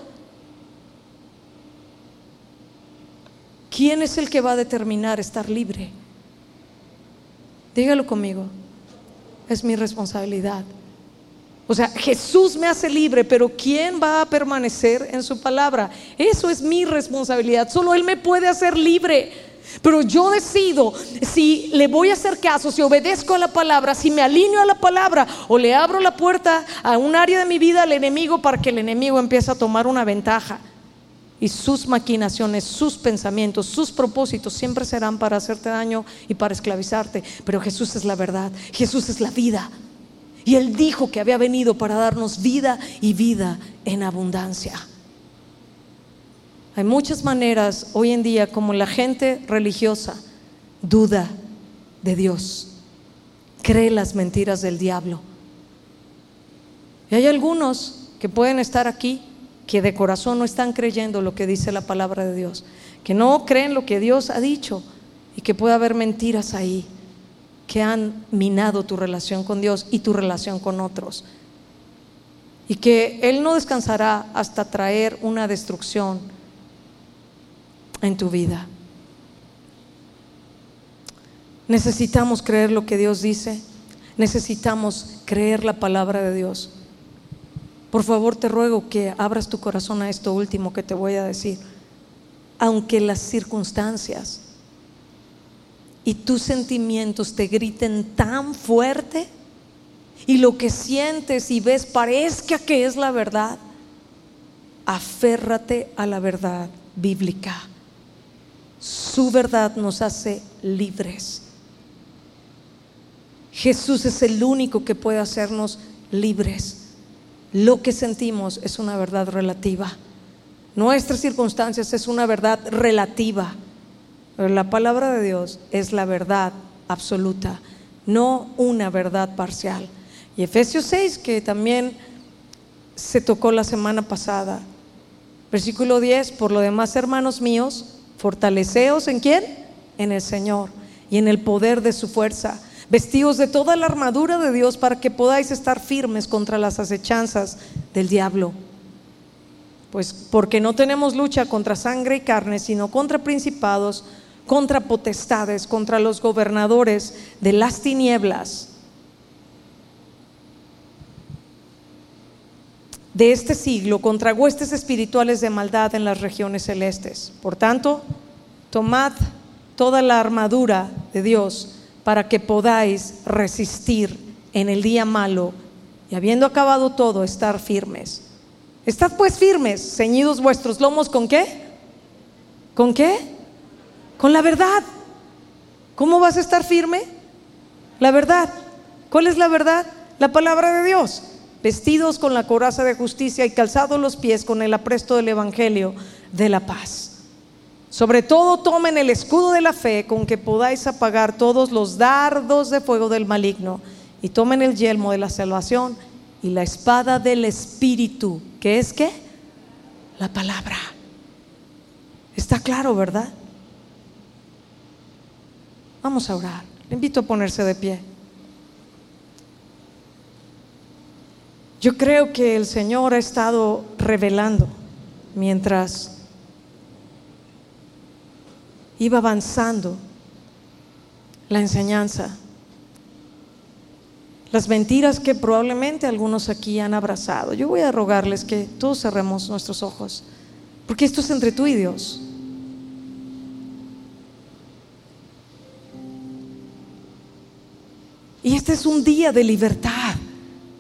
¿Quién es el que va a determinar estar libre? Dígalo conmigo. Es mi responsabilidad. O sea, Jesús me hace libre, pero ¿quién va a permanecer en su palabra? Eso es mi responsabilidad. Solo Él me puede hacer libre. Pero yo decido si le voy a hacer caso, si obedezco a la palabra, si me alineo a la palabra o le abro la puerta a un área de mi vida al enemigo para que el enemigo empiece a tomar una ventaja. Y sus maquinaciones, sus pensamientos, sus propósitos siempre serán para hacerte daño y para esclavizarte. Pero Jesús es la verdad, Jesús es la vida. Y Él dijo que había venido para darnos vida y vida en abundancia. Hay muchas maneras hoy en día como la gente religiosa duda de Dios, cree las mentiras del diablo. Y hay algunos que pueden estar aquí que de corazón no están creyendo lo que dice la palabra de Dios, que no creen lo que Dios ha dicho y que puede haber mentiras ahí que han minado tu relación con Dios y tu relación con otros. Y que Él no descansará hasta traer una destrucción en tu vida. Necesitamos creer lo que Dios dice. Necesitamos creer la palabra de Dios. Por favor, te ruego que abras tu corazón a esto último que te voy a decir. Aunque las circunstancias y tus sentimientos te griten tan fuerte y lo que sientes y ves parezca que es la verdad, aférrate a la verdad bíblica. Su verdad nos hace libres. Jesús es el único que puede hacernos libres. Lo que sentimos es una verdad relativa. Nuestras circunstancias es una verdad relativa. Pero la palabra de Dios es la verdad absoluta, no una verdad parcial. Y Efesios 6, que también se tocó la semana pasada, versículo 10, por lo demás, hermanos míos, Fortaleceos en quién? En el Señor y en el poder de su fuerza. Vestidos de toda la armadura de Dios para que podáis estar firmes contra las acechanzas del diablo. Pues porque no tenemos lucha contra sangre y carne, sino contra principados, contra potestades, contra los gobernadores de las tinieblas de este siglo contra huestes espirituales de maldad en las regiones celestes. Por tanto, tomad toda la armadura de Dios para que podáis resistir en el día malo y habiendo acabado todo, estar firmes. Estad pues firmes, ceñidos vuestros lomos con qué? ¿Con qué? Con la verdad. ¿Cómo vas a estar firme? La verdad. ¿Cuál es la verdad? La palabra de Dios vestidos con la coraza de justicia y calzados los pies con el apresto del Evangelio de la paz. Sobre todo tomen el escudo de la fe con que podáis apagar todos los dardos de fuego del maligno y tomen el yelmo de la salvación y la espada del Espíritu, que es qué? La palabra. Está claro, ¿verdad? Vamos a orar. Le invito a ponerse de pie. Yo creo que el Señor ha estado revelando mientras iba avanzando la enseñanza. Las mentiras que probablemente algunos aquí han abrazado. Yo voy a rogarles que todos cerremos nuestros ojos, porque esto es entre tú y Dios. Y este es un día de libertad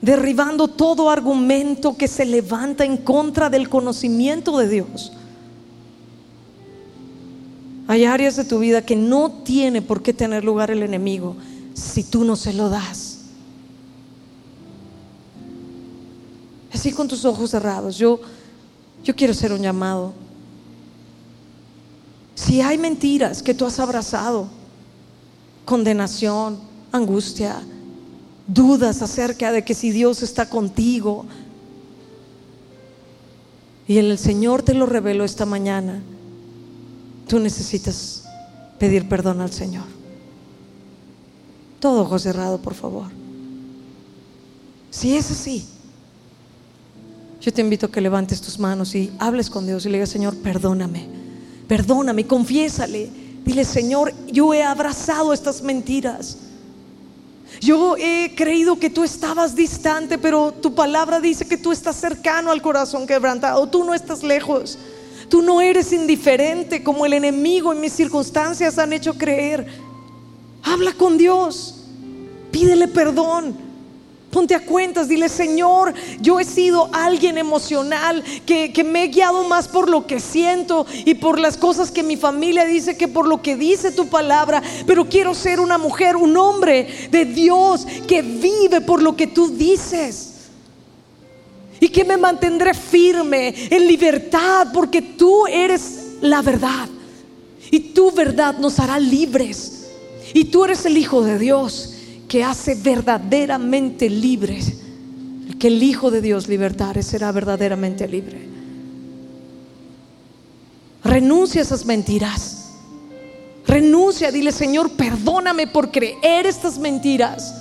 derribando todo argumento que se levanta en contra del conocimiento de Dios. Hay áreas de tu vida que no tiene por qué tener lugar el enemigo si tú no se lo das. Así con tus ojos cerrados, yo, yo quiero hacer un llamado. Si hay mentiras que tú has abrazado, condenación, angustia, dudas acerca de que si Dios está contigo. Y el Señor te lo reveló esta mañana. Tú necesitas pedir perdón al Señor. Todo ojo cerrado, por favor. Si es así, yo te invito a que levantes tus manos y hables con Dios y le digas, Señor, perdóname, perdóname, confiésale. Dile, Señor, yo he abrazado estas mentiras. Yo he creído que tú estabas distante, pero tu palabra dice que tú estás cercano al corazón quebrantado. Tú no estás lejos. Tú no eres indiferente como el enemigo en mis circunstancias han hecho creer. Habla con Dios. Pídele perdón. Ponte a cuentas, dile, Señor, yo he sido alguien emocional, que, que, me he guiado más por lo que siento y por las cosas que mi familia dice que por lo que dice tu palabra, pero quiero ser una mujer, un hombre de Dios que vive por lo que tú dices. Y que me mantendré firme en libertad porque tú eres la verdad. Y tu verdad nos hará libres. Y tú eres el Hijo de Dios que hace verdaderamente libre. Que el Hijo de Dios libertare será verdaderamente libre. Renuncia a esas mentiras. Renuncia, dile Señor, perdóname por creer estas mentiras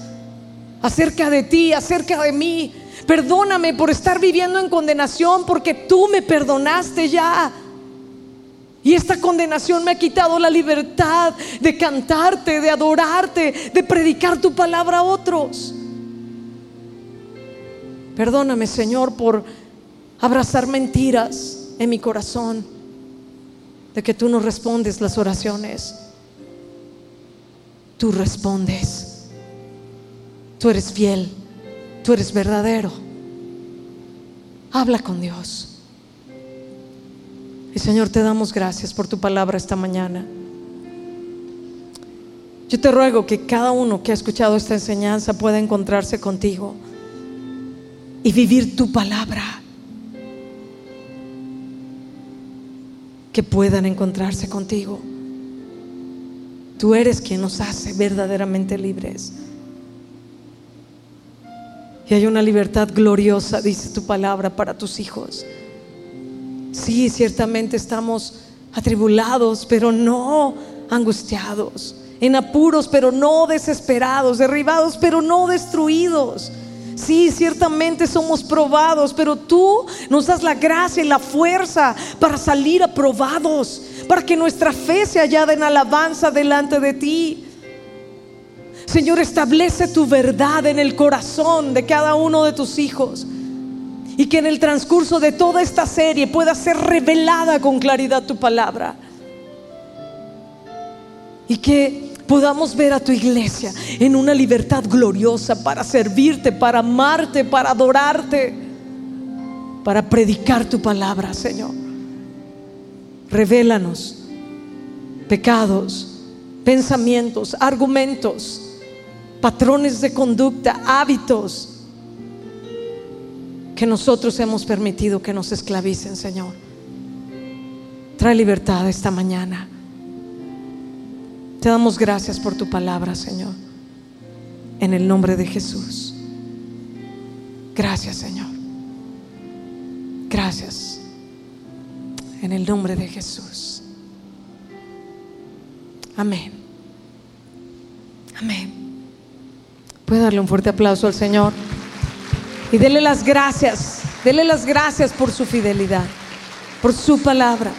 acerca de ti, acerca de mí. Perdóname por estar viviendo en condenación porque tú me perdonaste ya. Y esta condenación me ha quitado la libertad de cantarte, de adorarte, de predicar tu palabra a otros. Perdóname, Señor, por abrazar mentiras en mi corazón, de que tú no respondes las oraciones. Tú respondes. Tú eres fiel. Tú eres verdadero. Habla con Dios. Y Señor, te damos gracias por tu palabra esta mañana. Yo te ruego que cada uno que ha escuchado esta enseñanza pueda encontrarse contigo y vivir tu palabra. Que puedan encontrarse contigo. Tú eres quien nos hace verdaderamente libres. Y hay una libertad gloriosa, dice tu palabra, para tus hijos. Sí, ciertamente estamos atribulados, pero no angustiados, en apuros, pero no desesperados, derribados, pero no destruidos. Sí, ciertamente somos probados, pero tú nos das la gracia y la fuerza para salir aprobados, para que nuestra fe se hallada en alabanza delante de ti. Señor, establece tu verdad en el corazón de cada uno de tus hijos y que en el transcurso de toda esta serie pueda ser revelada con claridad tu palabra. Y que podamos ver a tu iglesia en una libertad gloriosa para servirte, para amarte, para adorarte, para predicar tu palabra, Señor. Revélanos pecados, pensamientos, argumentos, patrones de conducta, hábitos que nosotros hemos permitido que nos esclavicen, Señor. Trae libertad esta mañana. Te damos gracias por tu palabra, Señor. En el nombre de Jesús. Gracias, Señor. Gracias. En el nombre de Jesús. Amén. Amén. Puede darle un fuerte aplauso al Señor. Y dele las gracias, dele las gracias por su fidelidad, por su palabra.